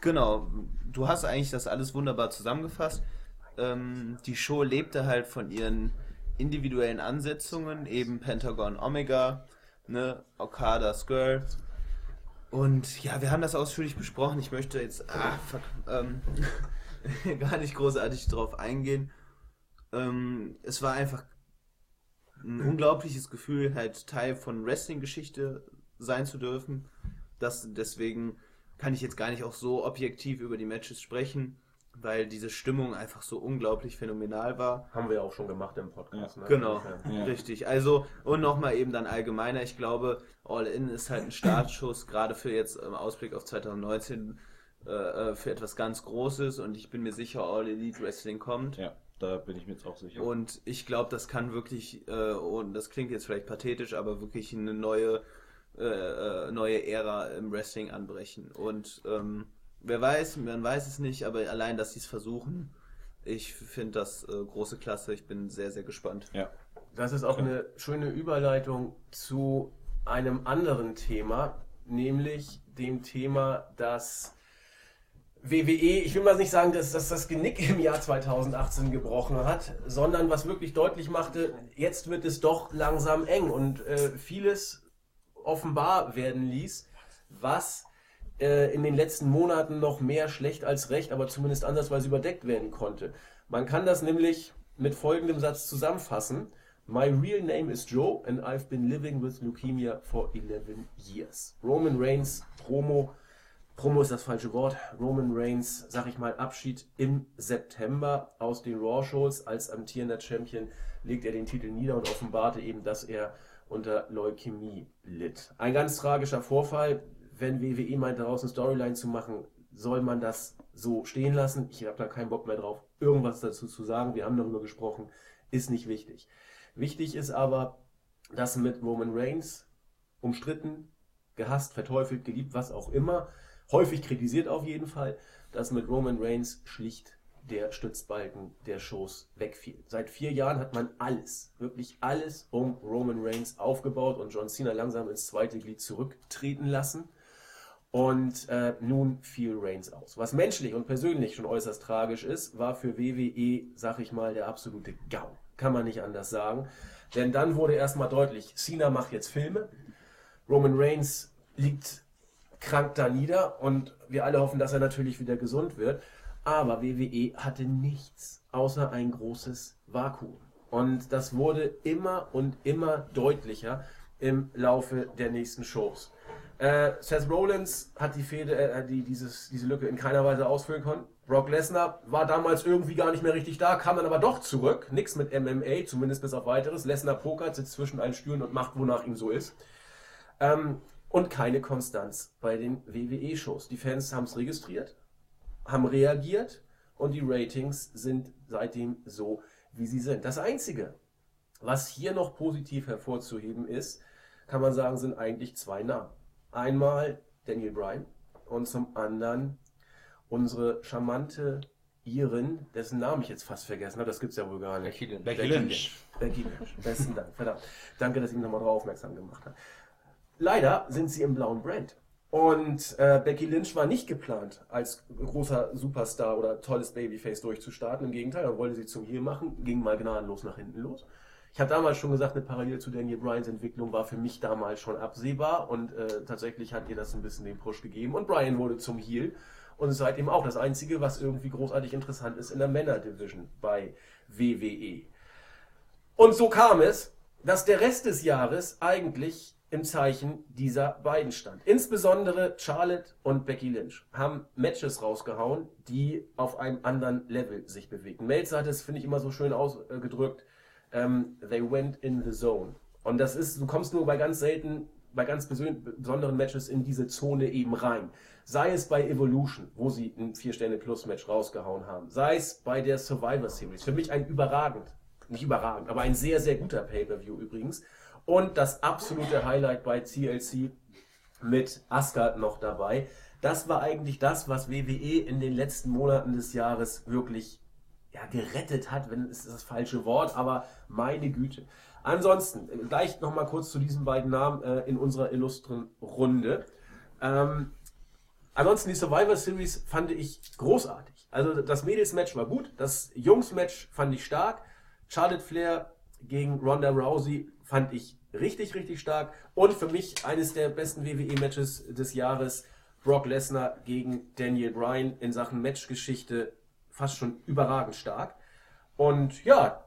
genau, du hast eigentlich das alles wunderbar zusammengefasst. Ähm, die Show lebte halt von ihren individuellen Ansetzungen, eben Pentagon Omega, ne, Okada's Girl. Und ja, wir haben das ausführlich besprochen. Ich möchte jetzt ah, fuck, ähm, gar nicht großartig drauf eingehen. Ähm, es war einfach ein unglaubliches Gefühl, halt Teil von Wrestling-Geschichte sein zu dürfen. Das, deswegen kann ich jetzt gar nicht auch so objektiv über die Matches sprechen, weil diese Stimmung einfach so unglaublich phänomenal war. Haben wir ja auch schon gemacht im Podcast. Ne? Genau, Ja. richtig. Also, und nochmal eben dann allgemeiner, ich glaube, All In ist halt ein Startschuss, gerade für jetzt im Ausblick auf 2019, äh, äh, für etwas ganz Großes und ich bin mir sicher, All Elite Wrestling kommt. Ja, da bin ich mir jetzt auch sicher. Und ich glaube, das kann wirklich, äh, und das klingt jetzt vielleicht pathetisch, aber wirklich eine neue, äh, äh, neue Ära im Wrestling anbrechen. Und ähm, wer weiß, man weiß es nicht, aber allein, dass sie es versuchen, ich finde das äh, große Klasse. Ich bin sehr, sehr gespannt. ja. Das ist auch eine schöne Überleitung zu einem anderen Thema, nämlich dem Thema, dass WWE, ich will mal nicht sagen, dass, dass das Genick im Jahr 2018 gebrochen hat, sondern was wirklich deutlich machte, jetzt wird es doch langsam eng und äh, vieles offenbar werden ließ, was äh, in den letzten Monaten noch mehr schlecht als recht, aber zumindest ansatzweise überdeckt werden konnte. Man kann das nämlich mit folgendem Satz zusammenfassen. My real name is Joe and I've been living with leukemia for 11 years. Roman Reigns Promo, Promo ist das falsche Wort. Roman Reigns, sag ich mal, Abschied im September aus den Raw Shows als amtierender Champion legt er den Titel nieder und offenbarte eben, dass er unter Leukämie litt. Ein ganz tragischer Vorfall. Wenn WWE meint, daraus eine Storyline zu machen, soll man das so stehen lassen. Ich habe da keinen Bock mehr drauf, irgendwas dazu zu sagen. Wir haben darüber gesprochen, ist nicht wichtig. Wichtig ist aber, dass mit Roman Reigns umstritten, gehasst, verteufelt, geliebt, was auch immer, häufig kritisiert auf jeden Fall, dass mit Roman Reigns schlicht der Stützbalken der Shows wegfiel. Seit vier Jahren hat man alles, wirklich alles um Roman Reigns aufgebaut und John Cena langsam ins zweite Glied zurücktreten lassen. Und äh, nun fiel Reigns aus. Was menschlich und persönlich schon äußerst tragisch ist, war für WWE, sag ich mal, der absolute GAU. Kann man nicht anders sagen. Denn dann wurde erstmal deutlich, Cena macht jetzt Filme, Roman Reigns liegt krank da nieder und wir alle hoffen, dass er natürlich wieder gesund wird. Aber WWE hatte nichts außer ein großes Vakuum. Und das wurde immer und immer deutlicher im Laufe der nächsten Shows. Äh, Seth Rollins hat die Fehde, äh, die, dieses, diese Lücke in keiner Weise ausfüllen können. Brock Lesnar war damals irgendwie gar nicht mehr richtig da, kam dann aber doch zurück. Nix mit MMA, zumindest bis auf weiteres. Lesnar pokert, sitzt zwischen allen Stühlen und macht, wonach ihm so ist. Ähm, und keine Konstanz bei den WWE-Shows. Die Fans haben es registriert, haben reagiert und die Ratings sind seitdem so, wie sie sind. Das Einzige, was hier noch positiv hervorzuheben ist, kann man sagen, sind eigentlich zwei Namen. Einmal Daniel Bryan und zum anderen unsere charmante Irin, dessen Namen ich jetzt fast vergessen habe, das gibt's ja wohl gar nicht. Becky Lynch. Becky Lynch. Becky Lynch. Besten Dank, verdammt. Danke, dass ich mich nochmal darauf aufmerksam gemacht habe. Leider sind sie im blauen Brand. Und äh, Becky Lynch war nicht geplant, als großer Superstar oder tolles Babyface durchzustarten. Im Gegenteil, er wollte sie zum Heel machen, ging mal gnadenlos nach hinten los. Ich habe damals schon gesagt, eine Parallel zu Daniel Bryans Entwicklung war für mich damals schon absehbar und äh, tatsächlich hat ihr das ein bisschen den Push gegeben und Bryan wurde zum Heel und ist seitdem auch das Einzige, was irgendwie großartig interessant ist in der Männer-Division bei WWE. Und so kam es, dass der Rest des Jahres eigentlich im Zeichen dieser beiden stand. Insbesondere Charlotte und Becky Lynch haben Matches rausgehauen, die auf einem anderen Level sich bewegen. Melzer hat es, finde ich, immer so schön ausgedrückt. Ähm, they went in the zone. Und das ist, du kommst nur bei ganz selten, bei ganz besonderen Matches in diese Zone eben rein. Sei es bei Evolution, wo sie ein 4-Sterne-Plus-Match rausgehauen haben. Sei es bei der Survivor Series. Für mich ein überragend, nicht überragend, aber ein sehr, sehr guter Pay-Per-View übrigens. Und das absolute Highlight bei TLC mit Asgard noch dabei. Das war eigentlich das, was WWE in den letzten Monaten des Jahres wirklich ja, gerettet hat, wenn es das falsche Wort, aber meine Güte. Ansonsten, gleich nochmal kurz zu diesen beiden Namen äh, in unserer illustren Runde. Ähm, ansonsten die Survivor Series fand ich großartig. Also das Mädels-Match war gut, das Jungs-Match fand ich stark. Charlotte Flair gegen Ronda Rousey fand ich richtig, richtig stark. Und für mich eines der besten WWE-Matches des Jahres, Brock Lesnar gegen Daniel Bryan in Sachen Matchgeschichte fast schon überragend stark. Und ja,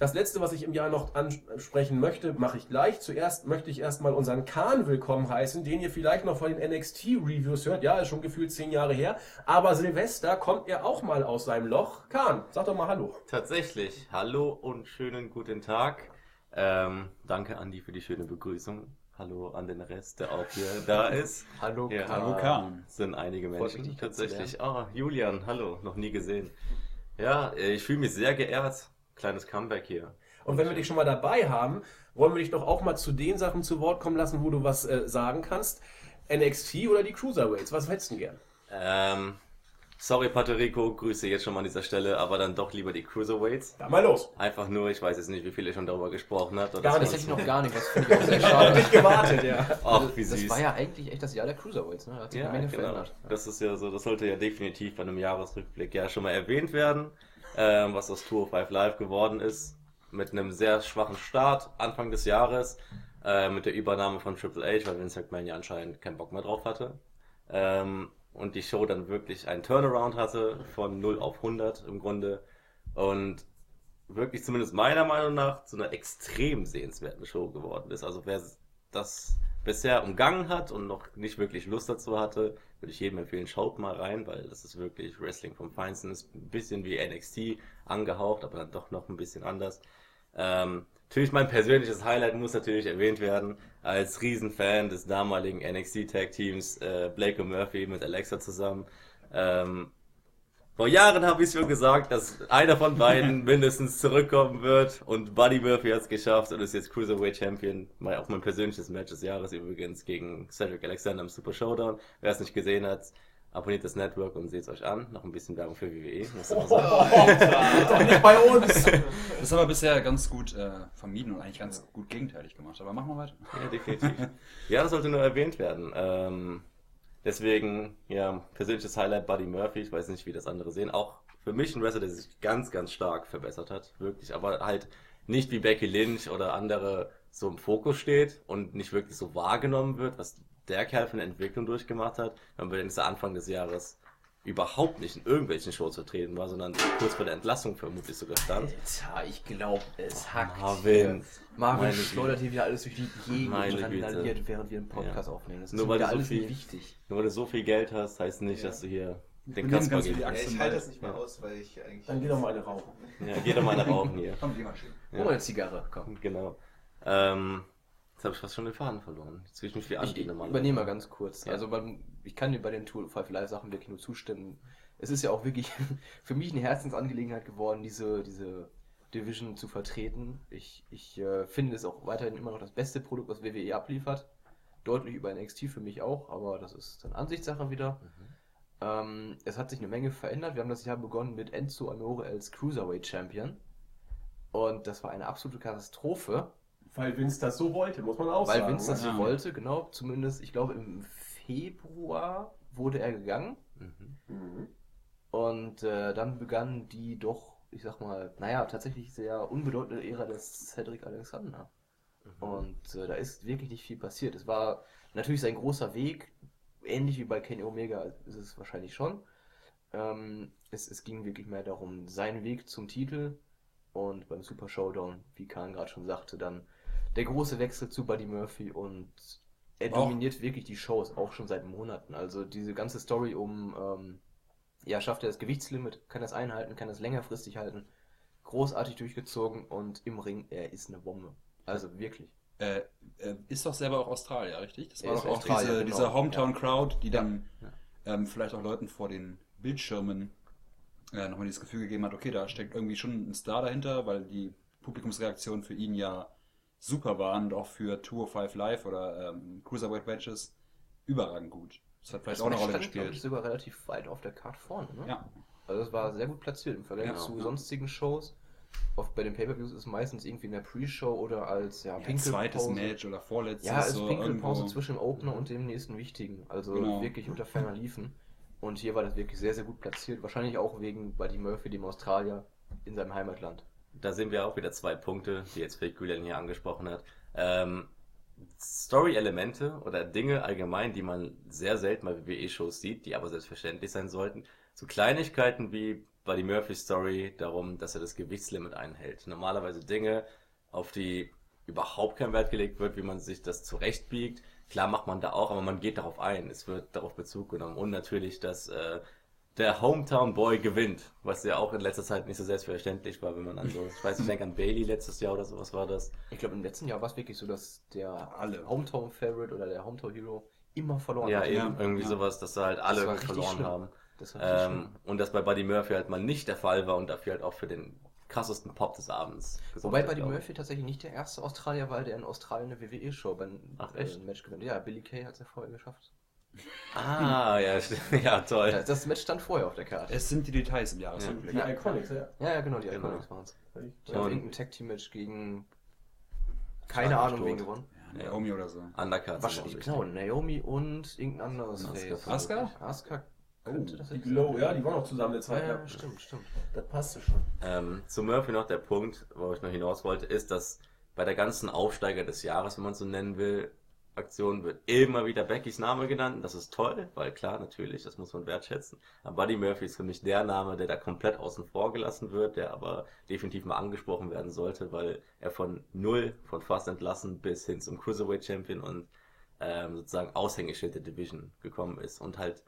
das letzte, was ich im Jahr noch ansprechen möchte, mache ich gleich. Zuerst möchte ich erstmal unseren Kahn willkommen heißen, den ihr vielleicht noch von den NXT-Reviews hört. Ja, ist schon gefühlt zehn Jahre her. Aber Silvester kommt er auch mal aus seinem Loch. Kahn, sag doch mal Hallo. Tatsächlich. Hallo und schönen guten Tag. Ähm, danke, Andi, für die schöne Begrüßung. Hallo an den Rest, der auch hier da ist. Hallo, Ja. Hallo Kahn. Sind einige Menschen tatsächlich. Ah, Julian, hallo, noch nie gesehen. Ja, äh, ich fühle mich sehr geehrt. Kleines Comeback hier. Und wenn wir dich schon mal dabei haben, wollen wir dich doch auch mal zu den Sachen zu Wort kommen lassen, wo du was äh, sagen kannst. NXT oder die Cruiserweights? Was hättest du denn gern? Ähm, sorry, Puerto Rico, Grüße jetzt schon mal an dieser Stelle, aber dann doch lieber die Cruiserweights. Da mal los. Einfach nur, ich weiß jetzt nicht, wie viel ihr schon darüber gesprochen habt. Gar das Das nicht. war hätte ich noch gar nicht, das finde ich auch sehr schade. Nicht gewartet, ja. Ach, wie Das süß. war ja eigentlich echt das Jahr der Cruiserweights, ne? Da hat sich Ja, eine Menge genau. verändert. Das ist ja so, das sollte ja definitiv bei einem Jahresrückblick ja schon mal erwähnt werden, ähm, was aus Tour 5 Live geworden ist. Mit einem sehr schwachen Start Anfang des Jahres, äh, mit der Übernahme von Triple H, weil Vince McMahon ja anscheinend keinen Bock mehr drauf hatte. Ähm, und die Show dann wirklich einen Turnaround hatte von 0 auf 100 im Grunde. Und wirklich zumindest meiner Meinung nach zu einer extrem sehenswerten Show geworden ist. Also wer das bisher umgangen hat und noch nicht wirklich Lust dazu hatte, würde ich jedem empfehlen, schaut mal rein, weil das ist wirklich Wrestling vom Feinsten. Ist ein bisschen wie NXT angehaucht, aber dann doch noch ein bisschen anders. Ähm, natürlich mein persönliches Highlight muss natürlich erwähnt werden. Als Riesenfan des damaligen NXT Tag Teams äh, Blake und Murphy mit Alexa zusammen. Ähm, vor Jahren habe ich schon gesagt, dass einer von beiden mindestens zurückkommen wird und Buddy Murphy hat es geschafft und ist jetzt Cruiserweight Champion. Mein, auch mein persönliches Match des Jahres übrigens gegen Cedric Alexander im Super Showdown. Wer es nicht gesehen hat, abonniert das Network und seht es euch an. Noch ein bisschen Werbung für WWE. muss sagen. Doch nicht bei uns. Das haben wir bisher ganz gut äh, vermieden und eigentlich ganz gut gegenteilig gemacht. Aber machen wir weiter. Ja, definitiv. ja, das sollte nur erwähnt werden. Ähm, deswegen, ja, persönliches Highlight Buddy Murphy. Ich weiß nicht, wie das andere sehen. Auch für mich ein Wrestler, der sich ganz, ganz stark verbessert hat. Wirklich. Aber halt nicht wie Becky Lynch oder andere so im Fokus steht und nicht wirklich so wahrgenommen wird, was der Kerl für eine Entwicklung durchgemacht hat. Wenn man bedenkt, dass er Anfang des Jahres überhaupt nicht in irgendwelchen Shows vertreten war, sondern kurz vor der Entlassung vermutlich sogar stand. Alter, ich glaube, es hackt. Marvin. hier. Marvin Meine schleudert hier wieder alles durch die Gegend randaliert, während wir einen Podcast aufnehmen. Das ist Nur weil wieder du so alles viel- nicht wichtig. Nur weil du so viel Geld hast, heißt nicht, dass du hier den Kasper. Angst Ja, ich halte das nicht mehr aus, weil ich eigentlich. Dann geh doch mal eine rauchen. Ja, geh doch mal eine rauchen hier. Komm, geh mal schön. Mal eine Zigarre, komm. Genau. Ähm, jetzt habe ich fast schon den Faden verloren. Jetzt will ich mich viel Ich nochmal. übernehme mal ganz kurz. Ja. Also man, ich kann dir bei den Tour 5 Live Sachen wirklich nur zustimmen. Es ist ja auch wirklich für mich eine Herzensangelegenheit geworden, diese, diese Division zu vertreten. Ich, ich äh, finde es auch weiterhin immer noch das beste Produkt, was WWE abliefert. Deutlich über NXT für mich auch, aber das ist dann Ansichtssache wieder. Ähm, es hat sich eine Menge verändert. Wir haben das Jahr begonnen mit Enzo Amore als Cruiserweight Champion. Und das war eine absolute Katastrophe. Weil Vince das so wollte, muss man auch Weil sagen. Vince das ne? so wollte, genau. Zumindest, ich glaube, im Februar wurde er gegangen. Mhm. Mhm. Und äh, dann begann die doch, ich sag mal, naja, tatsächlich sehr unbedeutende Ära des Cedric Alexander. Und äh, da ist wirklich nicht viel passiert. Es war natürlich sein großer Weg, ähnlich wie bei Kenny Omega ist es wahrscheinlich schon. Ähm, es, es ging wirklich mehr darum, seinen Weg zum Titel und beim Super Showdown, wie Kahn gerade schon sagte, dann der große Wechsel zu Buddy Murphy und er Auch- dominiert wirklich die Shows, auch schon seit Monaten. Also diese ganze Story um, ähm, ja, schafft er das Gewichtslimit, kann das einhalten, kann das längerfristig halten, großartig durchgezogen und im Ring, er ist eine Bombe. Also wirklich. Äh, äh, ist doch selber auch Australier, richtig? Das war doch auch diese, genau, diese Hometown-Crowd, die Ja. dann ähm, vielleicht auch Leuten vor den Bildschirmen äh, nochmal dieses Gefühl gegeben hat, okay, da steckt irgendwie schon ein Star dahinter, weil die Publikumsreaktionen für ihn ja super waren und auch für Tour 5 Live oder ähm, Cruiserweight Matches überragend gut. Das hat vielleicht Das auch eine Rolle stand, glaub ich, gespielt. sogar relativ weit auf der Karte vorne. Ne? Ja. Also es war sehr gut platziert im Vergleich Ja, zu ja. sonstigen Shows. Oft bei den Pay-Per-Views ist es meistens irgendwie in der Pre-Show oder als ja, Ja, zweites. Match oder vorletztes. Ja, ist so Pinkelpause zwischen dem Opener und dem nächsten wichtigen. Also Genau. wirklich unter ferner Liefen. Und hier war das wirklich sehr, sehr gut platziert. Wahrscheinlich auch wegen Buddy Murphy, dem Australier, in seinem Heimatland. Da sehen wir auch wieder zwei Punkte, die jetzt Fake Julian hier angesprochen hat. Ähm, Story-Elemente oder Dinge allgemein, die man sehr selten bei WWE-Shows sieht, die aber selbstverständlich sein sollten. So Kleinigkeiten wie Buddy Murphy's Story darum, dass er das Gewichtslimit einhält. Normalerweise Dinge, auf die überhaupt kein Wert gelegt wird, wie man sich das zurechtbiegt. Klar macht man da auch, aber man geht darauf ein. Es wird darauf Bezug genommen. Und natürlich, dass äh, der Hometown Boy gewinnt, was ja auch in letzter Zeit nicht so selbstverständlich war, wenn man an so, ich weiß nicht, ich denke an Bailey letztes Jahr oder sowas war das. Ich glaube, im letzten Jahr war es wirklich so, dass der Alle. Hometown Favorite oder der Hometown Hero immer verloren Ja, hat. eben Ja, irgendwie ja. sowas, dass da halt alle verloren schlimm. haben. Das Ähm, und das bei Buddy Murphy halt mal nicht der Fall war und dafür halt auch für den krassesten Pop des Abends. Wobei Buddy. Murphy tatsächlich nicht der erste Australier war, der in Australien eine WWE-Show beim Ach, äh? Match gewinnt. Ja, Billy Kay hat es ja vorher geschafft. Ah, ja, stimmt. ja, toll. Ja, das Match stand vorher auf der Karte. Es sind die Details im Jahresrückblick. Ja. Iconics, ja. Ja, ja, genau, die Genau. Iconics waren es. Ich Und- habe irgendein Tag-Team-Match gegen keine Ahnung wen gewonnen. Ja, Naomi oder so. Undercut. Wahrscheinlich, genau, Naomi und irgendein anderes Asuka. Face. Asuka? Asuka könnte das Die Glow, ja, die waren auch zusammen eine Ja, Zeit ja, lang. stimmt, stimmt. Das passte schon. Ähm, zu Murphy noch der Punkt, wo ich noch hinaus wollte, ist, dass bei der ganzen Aufsteiger des Jahres, wenn man es so nennen will, Aktion wird immer wieder Beckys Name genannt. Das ist toll, weil klar, natürlich, das muss man wertschätzen. Aber Buddy Murphy ist für mich der Name, der da komplett außen vor gelassen wird, der aber definitiv mal angesprochen werden sollte, weil er von null, von fast entlassen bis hin zum Cruiserweight Champion und ähm, sozusagen Aushängeschild der Division gekommen ist und halt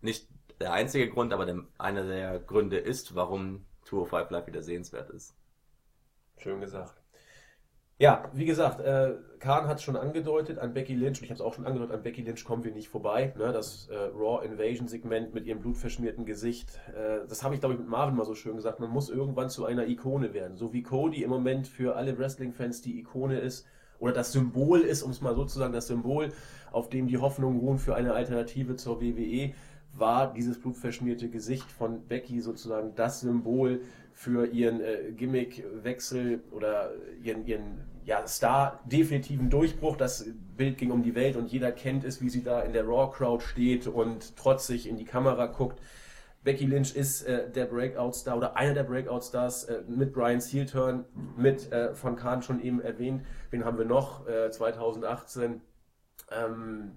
nicht der einzige Grund, aber der, einer der Gründe ist, warum 205 Live wieder sehenswert ist. Schön gesagt. Ja, wie gesagt, äh, Kahn hat es schon angedeutet an Becky Lynch, und ich habe es auch schon angedeutet, an Becky Lynch kommen wir nicht vorbei. Ne? Das äh, Raw Invasion Segment mit ihrem blutverschmierten Gesicht, äh, das habe ich glaube ich mit Marvin mal so schön gesagt, man muss irgendwann zu einer Ikone werden. So wie Cody im Moment für alle Wrestling-Fans die Ikone ist oder das Symbol ist, um es mal so zu sagen, das Symbol, auf dem die Hoffnung ruhen für eine Alternative zur WWE, war dieses blutverschmierte Gesicht von Becky sozusagen das Symbol für ihren äh, Gimmickwechsel oder ihren, ihren ja, Star-definitiven Durchbruch. Das Bild ging um die Welt und jeder kennt es, wie sie da in der Raw-Crowd steht und trotzig in die Kamera guckt. Becky Lynch ist äh, der Breakout-Star oder einer der Breakout-Stars äh, mit Brian's Heel-Turn, mit äh, von Kahn schon eben erwähnt. Wen haben wir noch? Äh, 2018. Ähm,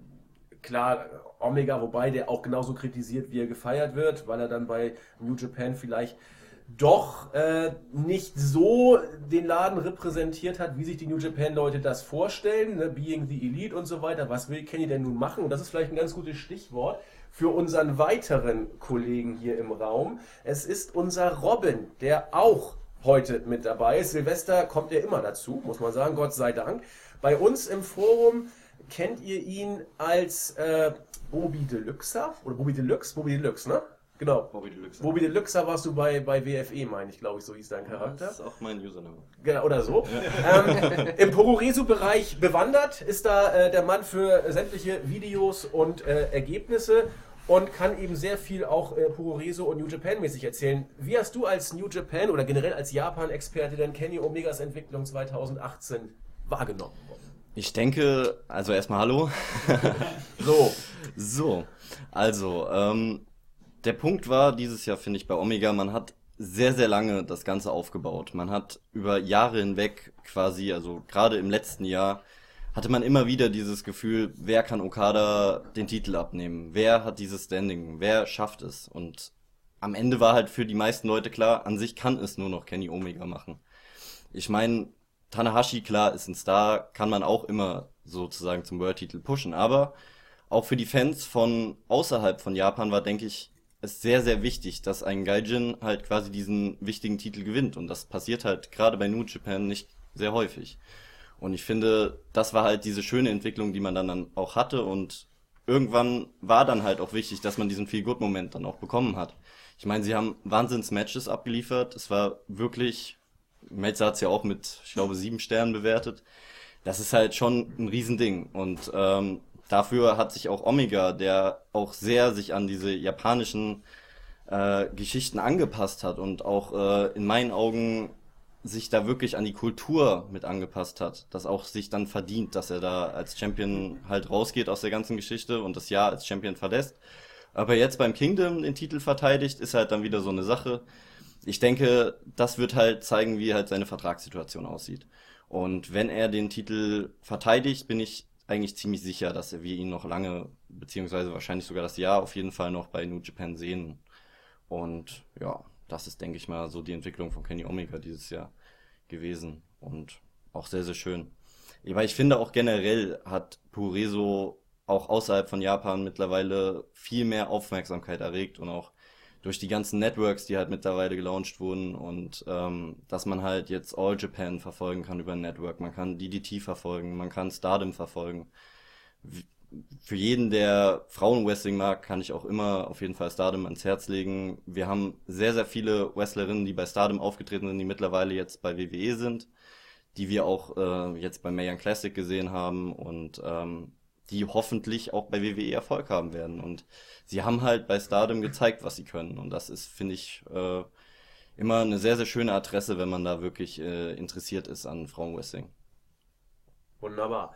klar, Omega, wobei der auch genauso kritisiert, wie er gefeiert wird, weil er dann bei New Japan vielleicht doch äh, nicht so den Laden repräsentiert hat, wie sich die New Japan-Leute das vorstellen, ne? Being the Elite und so weiter. Was will Kenny denn nun machen? Und das ist vielleicht ein ganz gutes Stichwort für unseren weiteren Kollegen hier im Raum. Es ist unser Robin, der auch heute mit dabei ist. Silvester kommt er immer dazu, muss man sagen, Gott sei Dank. Bei uns im Forum kennt ihr ihn als äh, Bobby Deluxer oder Bobby Deluxe? Bobby Deluxe, ne? Genau. Bobby Deluxe. Bobby Deluxer warst du bei, bei WFE, meine ich, glaube ich, so hieß dein Charakter. Das ist auch mein Username. Genau, oder so. Ähm, Im Pororesu-Bereich bewandert ist da äh, der Mann für sämtliche Videos und äh, Ergebnisse und kann eben sehr viel auch äh, Pororesu und New Japan mäßig erzählen. Wie hast du als New Japan oder generell als Japan-Experte denn Kenny Omegas Entwicklung 2018 wahrgenommen? Ich denke, also erstmal hallo. So, So, also, ähm, der Punkt war dieses Jahr, finde ich, bei Omega, man hat sehr, sehr lange das Ganze aufgebaut. Man hat über Jahre hinweg quasi, also gerade im letzten Jahr, hatte man immer wieder dieses Gefühl, wer kann Okada den Titel abnehmen? Wer hat dieses Standing? Wer schafft es? Und am Ende war halt für die meisten Leute klar, an sich kann es nur noch Kenny Omega machen. Ich meine, Tanahashi, klar, ist ein Star, kann man auch immer sozusagen zum World-Titel pushen, aber auch für die Fans von außerhalb von Japan war, denke ich, es sehr, sehr wichtig, dass ein Gaijin halt quasi diesen wichtigen Titel gewinnt. Und das passiert halt gerade bei New Japan nicht sehr häufig. Und ich finde, das war halt diese schöne Entwicklung, die man dann, dann auch hatte. Und irgendwann war dann halt auch wichtig, dass man diesen Feel-Good-Moment dann auch bekommen hat. Ich meine, sie haben Wahnsinns-Matches abgeliefert. Es war wirklich, Melzer hat es ja auch mit, ich glaube, sieben Sternen bewertet. Das ist halt schon ein Riesending. Und ähm, dafür hat sich auch Omega, der auch sehr sich an diese japanischen äh, Geschichten angepasst hat und auch äh, in meinen Augen sich da wirklich an die Kultur mit angepasst hat, das auch sich dann verdient, dass er da als Champion halt rausgeht aus der ganzen Geschichte und das Jahr als Champion verlässt. Aber jetzt beim Kingdom den Titel verteidigt, ist halt dann wieder so eine Sache. Ich denke, das wird halt zeigen, wie halt seine Vertragssituation aussieht. Und wenn er den Titel verteidigt, bin ich eigentlich ziemlich sicher, dass wir ihn noch lange, beziehungsweise wahrscheinlich sogar das Jahr auf jeden Fall noch bei New Japan sehen. Und ja, das ist, denke ich mal, so die Entwicklung von Kenny Omega dieses Jahr gewesen. Und auch sehr, sehr schön. Weil ich finde auch generell hat Pureso auch außerhalb von Japan mittlerweile viel mehr Aufmerksamkeit erregt und auch durch die ganzen Networks, die halt mittlerweile gelauncht wurden und ähm, dass man halt jetzt All Japan verfolgen kann über ein Network, man kann DDT verfolgen, man kann Stardom verfolgen. Für jeden, der Frauenwrestling mag, kann ich auch immer auf jeden Fall Stardom ans Herz legen. Wir haben sehr, sehr viele Wrestlerinnen, die bei Stardom aufgetreten sind, die mittlerweile jetzt bei WWE sind, die wir auch äh, jetzt bei Mayan Classic gesehen haben und ähm, die hoffentlich auch bei WWE Erfolg haben werden. Und sie haben halt bei Stardom gezeigt, was sie können. Und das ist, finde ich, äh, immer eine sehr, sehr schöne Adresse, wenn man da wirklich äh, interessiert ist an Frauenwrestling. Wunderbar.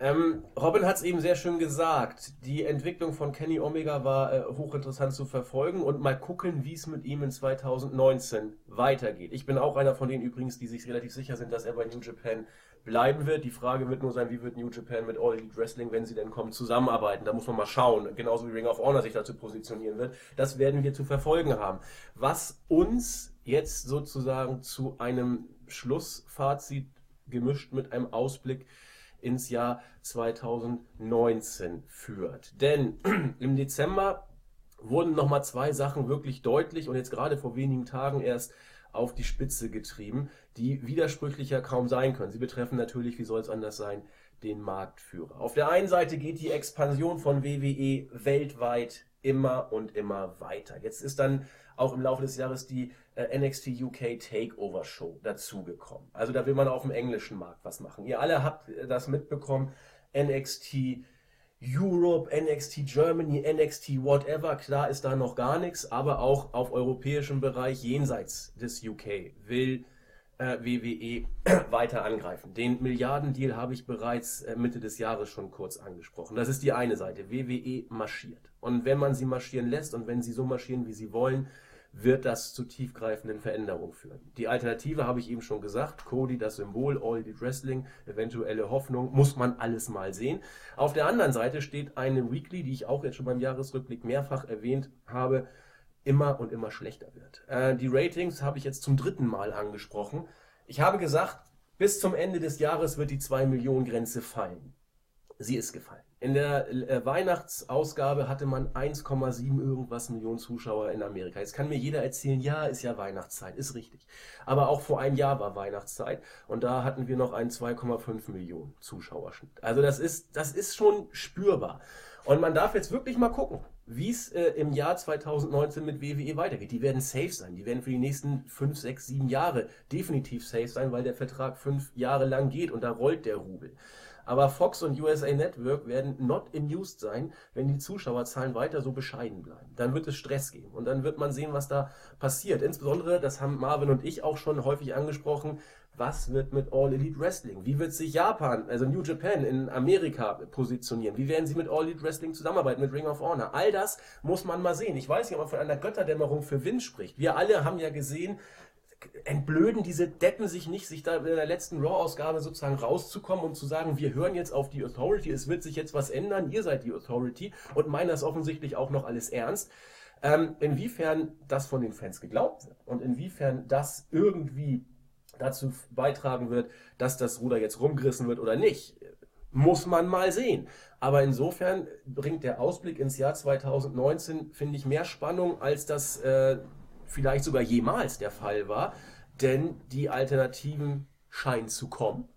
Ähm, Robin hat es eben sehr schön gesagt. Die Entwicklung von Kenny Omega war äh, hochinteressant zu verfolgen und mal gucken, wie es mit ihm in 2019 weitergeht. Ich bin auch einer von denen übrigens, die sich relativ sicher sind, dass er bei New Japan bleiben wird. Die Frage wird nur sein, wie wird New Japan mit All Elite Wrestling, wenn sie denn kommen, zusammenarbeiten. Da muss man mal schauen, genauso wie Ring of Honor sich dazu positionieren wird. Das werden wir zu verfolgen haben. Was uns jetzt sozusagen zu einem Schlussfazit gemischt mit einem Ausblick ins Jahr 2019 führt. Denn im Dezember wurden nochmal zwei Sachen wirklich deutlich und jetzt gerade vor wenigen Tagen erst auf die Spitze getrieben, die widersprüchlicher kaum sein können. Sie betreffen natürlich, wie soll es anders sein, den Marktführer. Auf der einen Seite geht die Expansion von WWE weltweit immer und immer weiter. Jetzt ist dann auch im Laufe des Jahres die NXT UK Takeover Show dazugekommen. Also da will man auf dem englischen Markt was machen. Ihr alle habt äh, das mitbekommen. NXT Europe, NXT Germany, NXT whatever, klar ist da noch gar nichts, aber auch auf europäischem Bereich jenseits des UK will äh, WWE weiter angreifen. Den Milliardendeal habe ich bereits äh, Mitte des Jahres schon kurz angesprochen. Das ist die eine Seite. WWE marschiert. Und wenn man sie marschieren lässt und wenn sie so marschieren, wie sie wollen, wird das zu tiefgreifenden Veränderungen führen. Die Alternative habe ich eben schon gesagt, Cody, das Symbol, All Elite Wrestling, eventuelle Hoffnung, muss man alles mal sehen. Auf der anderen Seite steht eine Weekly, die ich auch jetzt schon beim Jahresrückblick mehrfach erwähnt habe, immer und immer schlechter wird. Äh, die Ratings habe ich jetzt zum dritten Mal angesprochen. Ich habe gesagt, bis zum Ende des Jahres wird die 2 Millionen Grenze fallen. Sie ist gefallen. In der äh, Weihnachtsausgabe hatte man 1,7 irgendwas Millionen Zuschauer in Amerika. Jetzt kann mir jeder erzählen, ja, ist ja Weihnachtszeit, ist richtig. Aber auch vor einem Jahr war Weihnachtszeit und da hatten wir noch einen 2,5 Millionen Zuschauerschnitt. Also das ist, das ist schon spürbar. Und man darf jetzt wirklich mal gucken, wie es äh, im Jahr 2019 mit WWE weitergeht. Die werden safe sein. Die werden für die nächsten 5, 6, 7 Jahre definitiv safe sein, weil der Vertrag 5 Jahre lang geht und da rollt der Rubel. Aber Fox und USA Network werden not amused sein, wenn die Zuschauerzahlen weiter so bescheiden bleiben. Dann wird es Stress geben und dann wird man sehen, was da passiert. Insbesondere, das haben Marvin und ich auch schon häufig angesprochen, was wird mit All Elite Wrestling? Wie wird sich Japan, also New Japan in Amerika positionieren? Wie werden sie mit All Elite Wrestling zusammenarbeiten, mit Ring of Honor? All das muss man mal sehen. Ich weiß nicht, ob man von einer Götterdämmerung für Wind spricht. Wir alle haben ja gesehen, entblöden diese Deppen sich nicht, sich da in der letzten Raw-Ausgabe sozusagen rauszukommen und zu sagen, wir hören jetzt auf die Authority, es wird sich jetzt was ändern, ihr seid die Authority und meinen das offensichtlich auch noch alles ernst. Ähm, inwiefern das von den Fans geglaubt wird und inwiefern das irgendwie dazu beitragen wird, dass das Ruder jetzt rumgerissen wird oder nicht, muss man mal sehen. Aber insofern bringt der Ausblick ins Jahr 2019, finde ich, mehr Spannung, als das äh, vielleicht sogar jemals der Fall war, denn die Alternativen scheinen zu kommen.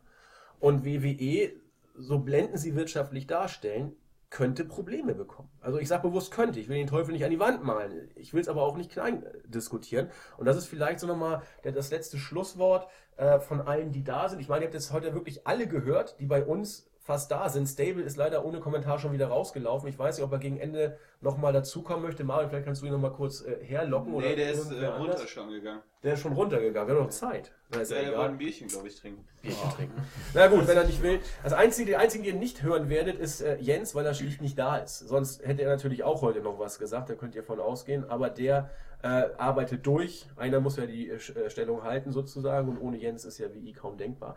Und WWE, so blenden sie wirtschaftlich darstellen, könnte Probleme bekommen. Also ich sage bewusst könnte, ich will den Teufel nicht an die Wand malen. Ich will es aber auch nicht klein äh, diskutieren. Und das ist vielleicht so nochmal das letzte Schlusswort äh, von allen, die da sind. Ich meine, ihr habt jetzt heute wirklich alle gehört, die bei uns fast da sind. Stable ist leider ohne Kommentar schon wieder rausgelaufen. Ich weiß nicht, ob er gegen Ende nochmal dazukommen möchte. Marvin, vielleicht kannst du ihn nochmal kurz äh, herlocken. Nee, der ist äh, runter anders. schon gegangen. Der ist schon runtergegangen. Wir haben noch Zeit. Ist ja Der, wollte ein Bierchen, glaube ich, trinken. Bierchen trinken. Na gut, wenn er nicht will. Das einzige, die einzigen, die ihr nicht hören werdet, ist äh, Jens, weil er schlicht nicht da ist. Sonst hätte er natürlich auch heute noch was gesagt, da könnt ihr von ausgehen. Aber der äh, arbeitet durch. Einer muss ja die äh, äh, Stellung halten sozusagen und ohne Jens ist ja wie I kaum denkbar.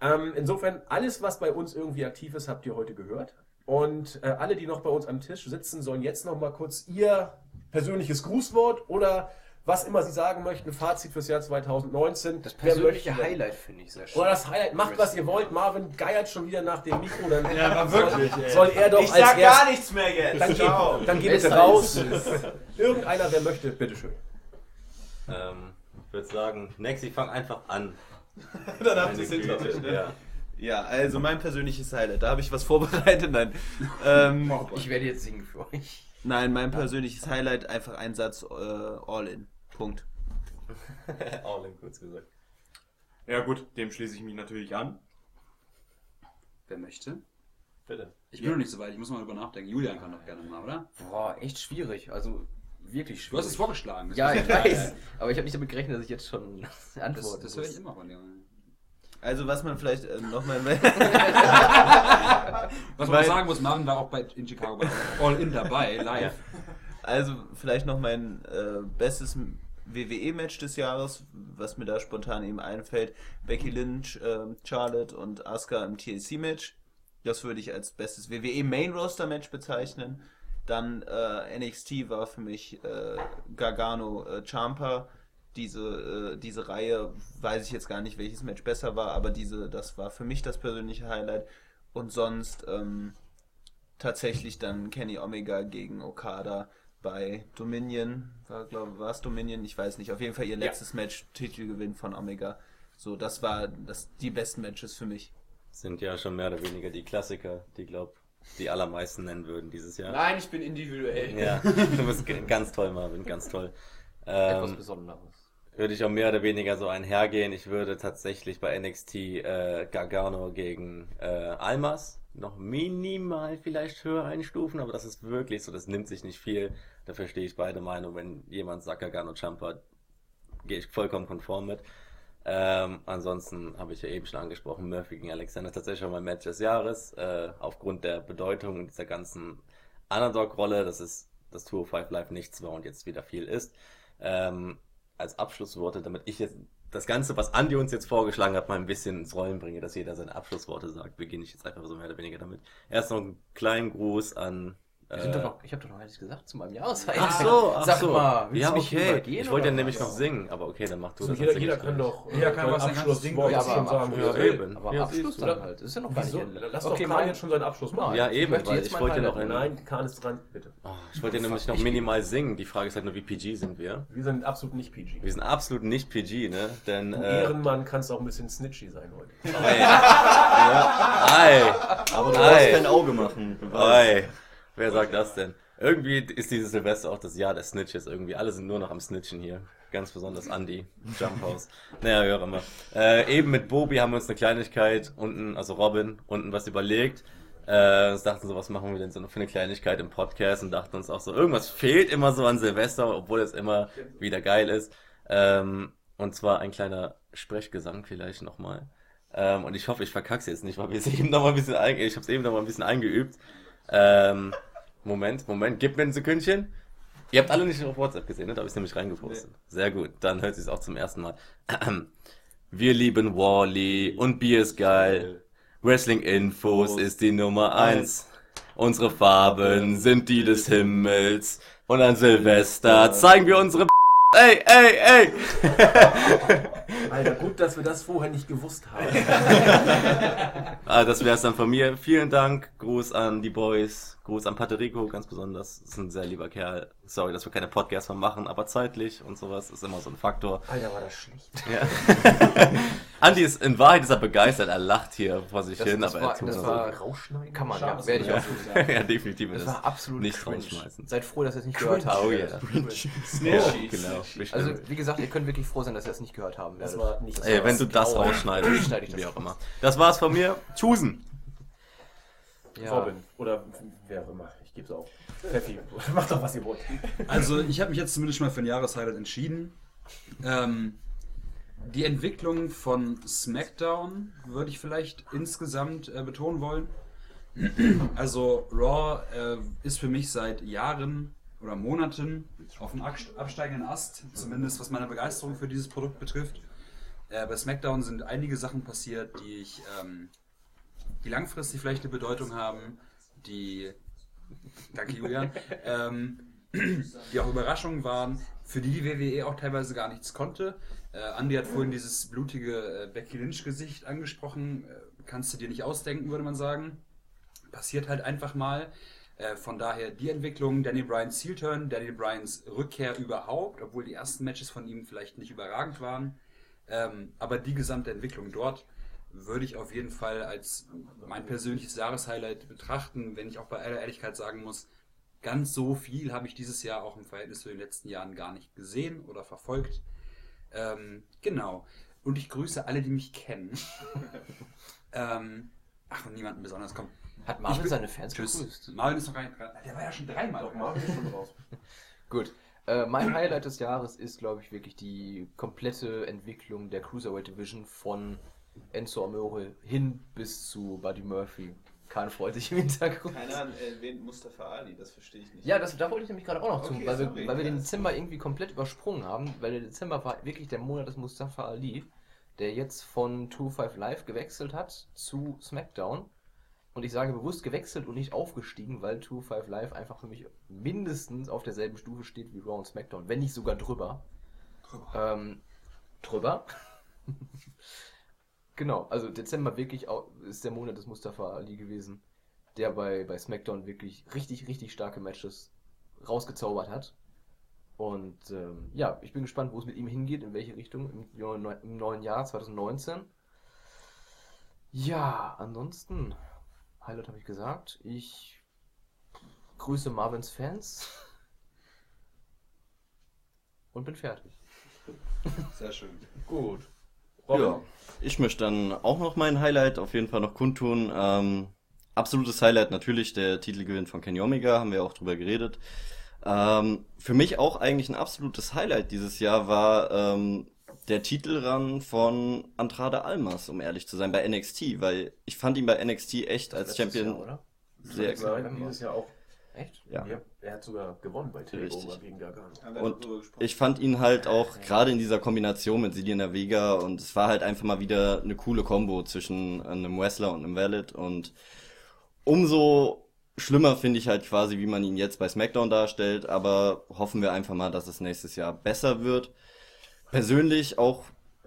Ähm, insofern, alles, was bei uns irgendwie aktiv ist, habt ihr heute gehört. Und äh, alle, die noch bei uns am Tisch sitzen, sollen jetzt noch mal kurz ihr persönliches Grußwort oder was immer sie sagen möchten, Fazit fürs Jahr 2019. Das persönliche möchte? Highlight finde ich sehr schön. Oder das Highlight, macht was ihr wollt. Marvin geiert schon wieder nach dem Mikro. Dann Ja, aber wirklich, soll, soll er doch Ich als sag erst- gar nichts mehr jetzt. Dann Ciao. geht, dann geht bitte Besser raus. Irgendeiner, wer möchte, bitteschön. Ähm, ich würde sagen, Nexi, fang einfach an. Dann habt Meine ihr es hinter euch, ne? ja. Ja, also mein persönliches Highlight. Da habe ich was vorbereitet. Nein. Ähm, Ich werde jetzt singen für euch. nein, mein persönliches Highlight einfach ein Satz äh, All in. Punkt. All in, kurz gesagt. Ja gut, dem schließe ich mich natürlich an. Wer möchte? Bitte. Ich bin noch nicht so weit, ich muss mal drüber nachdenken. Julian kann doch gerne mal, oder? Boah, echt schwierig. Also wirklich schwierig. Du hast es vorgeschlagen. das Ja, ich weiß. Aber ich habe nicht damit gerechnet, dass ich jetzt schon Das, antworten das höre ich immer von dir. Also was man vielleicht äh, nochmal... Was man sagen muss, Marvin war auch bei, in Chicago bei All In dabei, live. Also vielleicht noch mein äh, bestes WWE-Match des Jahres, was mir da spontan eben einfällt. Becky Lynch, ähm, Charlotte und Asuka im TLC-Match. Das würde ich als bestes WWE-Main-Roster-Match bezeichnen. Dann äh, NXT war für mich äh, Gargano äh, Champa. Diese, äh, diese Reihe weiß ich jetzt gar nicht, welches Match besser war, aber diese, das war für mich das persönliche Highlight. Und sonst ähm, tatsächlich dann Kenny Omega gegen Okada bei Dominion. War, glaube war es Dominion? Ich weiß nicht. Auf jeden Fall ihr letztes Match, Titelgewinn von Omega. So, das war das, die besten Matches für mich. Sind ja schon mehr oder weniger die Klassiker, die, glaub, die allermeisten nennen würden dieses Jahr. Nein, ich bin individuell. Ja, du bist ganz toll, Marvin, ganz toll. Etwas Ähm, Besonderes. würde ich auch mehr oder weniger so einhergehen. Ich würde tatsächlich bei NXT äh, Gargano gegen äh, Almas noch minimal vielleicht höher einstufen, aber das ist wirklich so, das nimmt sich nicht viel. Da verstehe ich beide Meinungen. Wenn jemand sagt Gargano Champa, gehe ich vollkommen konform mit. Ähm, ansonsten habe ich ja eben schon angesprochen, Murphy gegen Alexander tatsächlich schon mein Match des Jahres. Äh, aufgrund der Bedeutung dieser ganzen Underdog-Rolle, dass es das Tour of Five Live nichts war und jetzt wieder viel ist. Ähm, als Abschlussworte, damit ich jetzt das Ganze, was Andi uns jetzt vorgeschlagen hat, mal ein bisschen ins Rollen bringe, dass jeder seine Abschlussworte sagt, beginne ich jetzt einfach so mehr oder weniger damit. Erst noch einen kleinen Gruß an. Wir sind äh, doch noch, ich habe doch noch nichts gesagt zu meinem Jahreshighlight. Ach so, ach Sag so. mal, willst ja, du mich okay. übergehen, Ich wollte ja nämlich noch singen, aber okay, dann mach du Also das. jeder, dann jeder sing ich kann doch Jeder kann was, Abschluss singen. Ja, schon aber am sagen. Abschluss, Ja, eben. aber Ja, Abschluss dann halt. Das ist ja noch gar nicht? Ende. Lass Okay, doch Kahn mein- jetzt schon seinen Abschluss machen. Ja, Ich eben, möchte weil jetzt ich wollte ja Highlight noch in, Nein, Kahn ist dran, bitte. oh, ich wollte ja nämlich noch minimal singen. Die Frage ist halt nur, wie PG sind wir? Wir sind absolut nicht PG. Wir sind absolut nicht PG, ne? Denn, äh, Ehrenmann kannst auch ein bisschen snitchy sein heute. ey, ey, Aber du Ei. darfst kein Auge machen. Ey, wer sagt das denn? Irgendwie ist dieses Silvester auch das Jahr der Snitches irgendwie. Alle sind nur noch am Snitchen hier. Ganz besonders Andy, Jump House. Naja, auch immer. Äh, eben mit Bobi haben wir uns eine Kleinigkeit unten, also Robin, unten was überlegt. Äh, uns dachten so, was machen wir denn so für eine Kleinigkeit im Podcast und dachten uns auch so, irgendwas fehlt immer so an Silvester, obwohl es immer wieder geil ist. Ähm, und zwar ein kleiner Sprechgesang vielleicht nochmal. Ähm, und ich hoffe, ich verkack's jetzt nicht, weil wir es eben noch mal ein bisschen ich habe es eben noch mal ein bisschen eingeübt. Ähm, Moment, Moment, gib mir ein Sekündchen. Ihr habt alle nicht auf WhatsApp gesehen, ne? Da habe ich nämlich reingepostet. Sehr gut, dann hört es auch zum ersten Mal. Wir lieben Wally und Bier ist geil. Wrestling Infos ist die Nummer eins. Unsere Farben sind die des Himmels. Und an Silvester zeigen wir unsere Ey, ey, ey! Alter, gut, dass wir das vorher nicht gewusst haben. Ah, das wäre es dann von mir. Vielen Dank. Gruß an die Boys. Gruß an Paterico ganz besonders. Ist ein sehr lieber Kerl. Sorry, dass wir keine Podcasts mehr machen, aber zeitlich und sowas ist immer so ein Faktor. Alter, war das schlecht. Ja. Andi ist in Wahrheit ist er begeistert. Er lacht hier vor sich Das, hin, das, aber er war, tut das war, Rausschneiden? kann man, ja, Schade. werde ich Ja. auch so sagen. ja, definitiv. Das ist war absolut nicht cringe. rausschmeißen. Seid froh, dass ihr es nicht gehört habt. Oh yeah. Snitchy. Oh, genau. bestimmt. Also, wie gesagt, ihr könnt wirklich froh sein, dass ihr es nicht gehört haben Das war nicht Ey, wenn du das Grauer. rausschneidest, Schneide ich das wie auch immer. Das war's von mir. Tschüssen. Ja. Robin oder wer auch immer. Ich gebe es auf. Pfeffi, macht doch, was ihr wollt. Also, ich habe mich jetzt zumindest mal für ein Jahreshighlight entschieden. Ähm, die Entwicklung von SmackDown würde ich vielleicht insgesamt äh, betonen wollen. Also, Raw äh, ist für mich seit Jahren oder Monaten auf abst- absteigenden Ast, zumindest was meine Begeisterung für dieses Produkt betrifft. Äh, bei SmackDown sind einige Sachen passiert, die ich, ähm, die langfristig vielleicht eine Bedeutung haben, die, danke Julian, ähm, die auch Überraschungen waren, für die die WWE auch teilweise gar nichts konnte. Äh, Andy hat vorhin dieses blutige äh, Becky Lynch-Gesicht angesprochen. Äh, kannst du dir nicht ausdenken, würde man sagen. Passiert halt einfach mal. Äh, von daher die Entwicklung, Danny Bryans Heel-Turn, Danny Bryans Rückkehr überhaupt, obwohl die ersten Matches von ihm vielleicht nicht überragend waren. Ähm, aber die gesamte Entwicklung dort würde ich auf jeden Fall als mein persönliches Jahreshighlight betrachten, wenn ich auch bei aller Ehrlichkeit sagen muss, ganz so viel habe ich dieses Jahr auch im Verhältnis zu den letzten Jahren gar nicht gesehen oder verfolgt. Ähm, genau. Und ich grüße alle, die mich kennen. ähm, ach, und niemanden besonders. Komm. Hat Marvin bin- seine Fans Tschüss. begrüßt? Marvin ist noch rein. Der war ja schon dreimal. Doch, Marvin ist schon raus. Gut. Äh, mein Highlight des Jahres ist, glaube ich, wirklich die komplette Entwicklung der Cruiserweight Division von Enzo Amore hin bis zu Buddy Murphy. Kahn freut sich im Hintergrund. Keiner erwähnt Mustafa Ali, das verstehe ich nicht. Ja, das, da wollte ich nämlich gerade auch noch Okay, zu, weil, wir, weil wir den Dezember irgendwie komplett übersprungen haben, weil der Dezember war wirklich der Monat des Mustafa Ali, der jetzt von 2-5 Live gewechselt hat zu SmackDown. Und ich sage bewusst gewechselt und nicht aufgestiegen, weil 2-5 Live einfach für mich mindestens auf derselben Stufe steht wie Raw und SmackDown, wenn nicht sogar drüber. Drüber. Ähm, drüber. Genau, also Dezember wirklich au- ist der Monat des Mustafa Ali gewesen, der bei, bei SmackDown wirklich richtig, richtig starke Matches rausgezaubert hat. Und ähm, ja, ich bin gespannt, wo es mit ihm hingeht, in welche Richtung im, im neuen Jahr 2019. Ja, ansonsten, Highlight habe ich gesagt. Ich grüße Marvins Fans und bin fertig. Sehr schön. Gut. Ja, ich möchte dann auch noch mein Highlight auf jeden Fall noch kundtun. Ähm, absolutes Highlight natürlich der Titelgewinn von Kenny Omega, haben wir auch drüber geredet. Ähm, für mich auch eigentlich ein absolutes Highlight dieses Jahr war ähm, der Titelrun von Andrade Almas, um ehrlich zu sein, bei NXT, weil ich fand ihn bei NXT echt als Champion Jahr, oder? sehr Nein, dieses Jahr auch. Echt? ja. Ja, er hat sogar gewonnen bei. Takeover gegen Gargano. Und. Ich fand ihn halt auch gerade in dieser Kombination mit Selena Vega und es war halt einfach mal wieder eine coole Kombo zwischen einem Wrestler und einem Valid und umso schlimmer finde ich halt quasi, wie man ihn jetzt bei SmackDown darstellt, aber hoffen wir einfach mal, dass es nächstes Jahr besser wird. Persönlich auch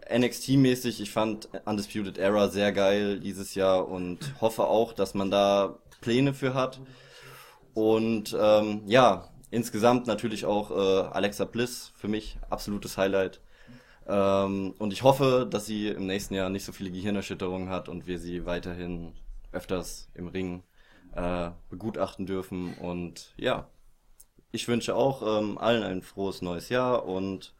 NXT-mäßig, ich fand Undisputed Era sehr geil dieses Jahr und hoffe auch, dass man da Pläne für hat. Und ähm, ja, insgesamt natürlich auch äh, Alexa Bliss für mich absolutes Highlight. Ähm, und ich hoffe, dass sie im nächsten Jahr nicht so viele Gehirnerschütterungen hat und wir sie weiterhin öfters im Ring äh, begutachten dürfen. Und ja, ich wünsche auch ähm, allen ein frohes neues Jahr und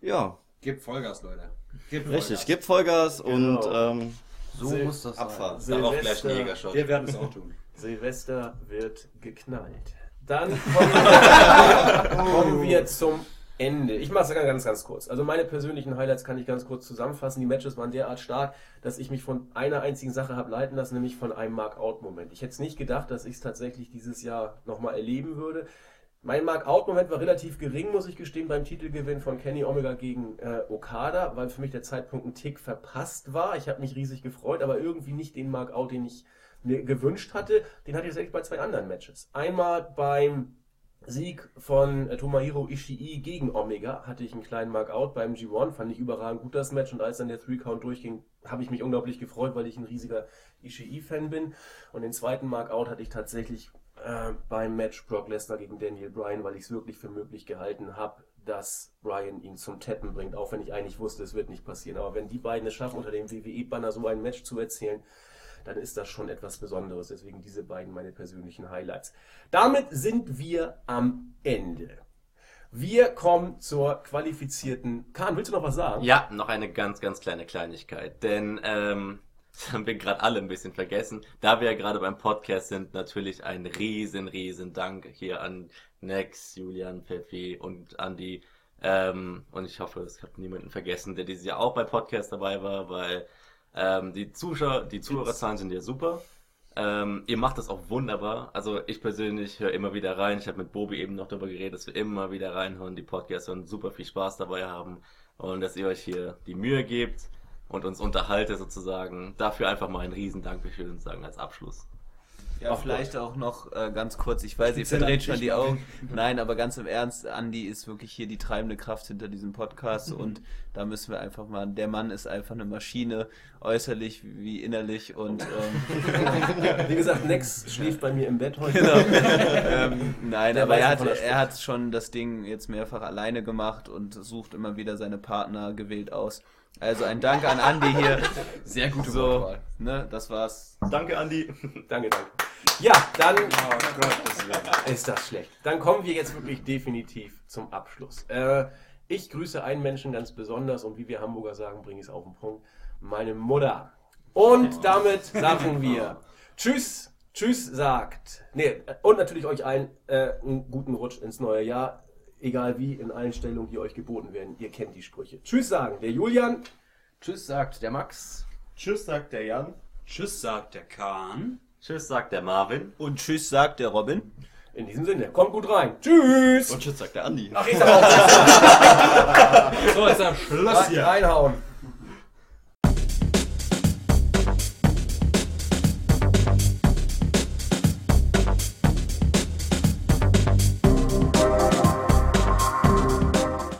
ja, Gebt Vollgas, Leute. Gebt richtig, gibt Vollgas und Genau. ähm, So muss das sein. Abfahrt. Darauf gleich ein Jägershot. Wir werden es auch tun. Silvester wird geknallt. Dann kommen wir, kommen wir zum Ende. Ich mache es ganz, ganz, kurz. Also meine persönlichen Highlights kann ich ganz kurz zusammenfassen. Die Matches waren derart stark, dass ich mich von einer einzigen Sache habe leiten lassen, nämlich von einem Mark-Out-Moment. Ich hätte es nicht gedacht, dass ich es tatsächlich dieses Jahr nochmal erleben würde. Mein Mark-Out-Moment war relativ gering, muss ich gestehen, beim Titelgewinn von Kenny Omega gegen äh, Okada, weil für mich der Zeitpunkt ein Tick verpasst war. Ich habe mich riesig gefreut, aber irgendwie nicht den Mark-Out, den ich gewünscht hatte. Den hatte ich tatsächlich bei zwei anderen Matches. Einmal beim Sieg von äh, Tomohiro Ishii gegen Omega hatte ich einen kleinen Markout beim G1, fand ich überragend gut das Match und als dann der Three-Count durchging, habe ich mich unglaublich gefreut, weil ich ein riesiger Ishii-Fan bin und den zweiten Markout hatte ich tatsächlich äh, beim Match Brock Lesnar gegen Daniel Bryan, weil ich es wirklich für möglich gehalten habe, dass Bryan ihn zum Tappen bringt, auch wenn ich eigentlich wusste, es wird nicht passieren. Aber wenn die beiden es schaffen, unter dem WWE-Banner so ein Match zu erzählen, dann ist das schon etwas Besonderes. Deswegen diese beiden meine persönlichen Highlights. Damit sind wir am Ende. Wir kommen zur qualifizierten. Kahn, willst du noch was sagen? Ja, noch eine ganz, ganz kleine Kleinigkeit. Denn ähm, Das haben wir gerade alle ein bisschen vergessen. Da wir ja gerade beim Podcast sind, natürlich ein riesen, riesen Dank hier an Nex, Julian, Pfeffi und Andy. Ähm, und ich hoffe, ich habe niemanden vergessen, der dieses Jahr auch bei Podcast dabei war, weil ähm, die Zuschauer, die Zuhörerzahlen sind ja super. Ähm, ihr macht das auch wunderbar. Also ich persönlich höre immer wieder rein. Ich habe mit Bobi eben noch darüber geredet, dass wir immer wieder reinhören, die Podcasts und super viel Spaß dabei haben und dass ihr euch hier die Mühe gebt und uns unterhaltet sozusagen. Dafür einfach mal ein Riesendank, ich würde sagen, als Abschluss. Ja, vielleicht auch noch äh, ganz kurz, ich weiß, ihr verdreht schon die Augen. Nein, aber ganz im Ernst, Andi ist wirklich hier die treibende Kraft hinter diesem Podcast und da müssen wir einfach mal, der Mann ist einfach eine Maschine, äußerlich wie innerlich und ähm, Wie gesagt, Nex schläft bei mir im Bett heute. genau. ähm, nein, Der aber er hat, er hat schon das Ding jetzt mehrfach alleine gemacht und sucht immer wieder seine Partner gewählt aus. Also ein Dank an Andi hier. Sehr gute So, Wortwahl. ne, das war's. Danke, Andi. Danke, danke. Ja, dann ist das schlecht. Dann kommen wir jetzt wirklich definitiv zum Abschluss. Äh, ich grüße einen Menschen ganz besonders und wie wir Hamburger sagen, bringe ich es auf den Punkt. Meine Mutter. Und damit sagen wir Tschüss. Tschüss sagt. Nee, und natürlich euch allen äh, einen guten Rutsch ins neue Jahr. Egal wie, in allen Stellungen, die euch geboten werden. Ihr kennt die Sprüche. Tschüss sagen der Julian. Tschüss, sagt der Max. Tschüss, sagt der Jan. Tschüss, sagt der Kahn. Tschüss, sagt der Marvin. Und tschüss, sagt der Robin. In diesem Sinne, kommt gut rein. Tschüss. Und tschüss, sagt der Andi. Ach, ich sag auch So, ist am Schluss Reinhauen.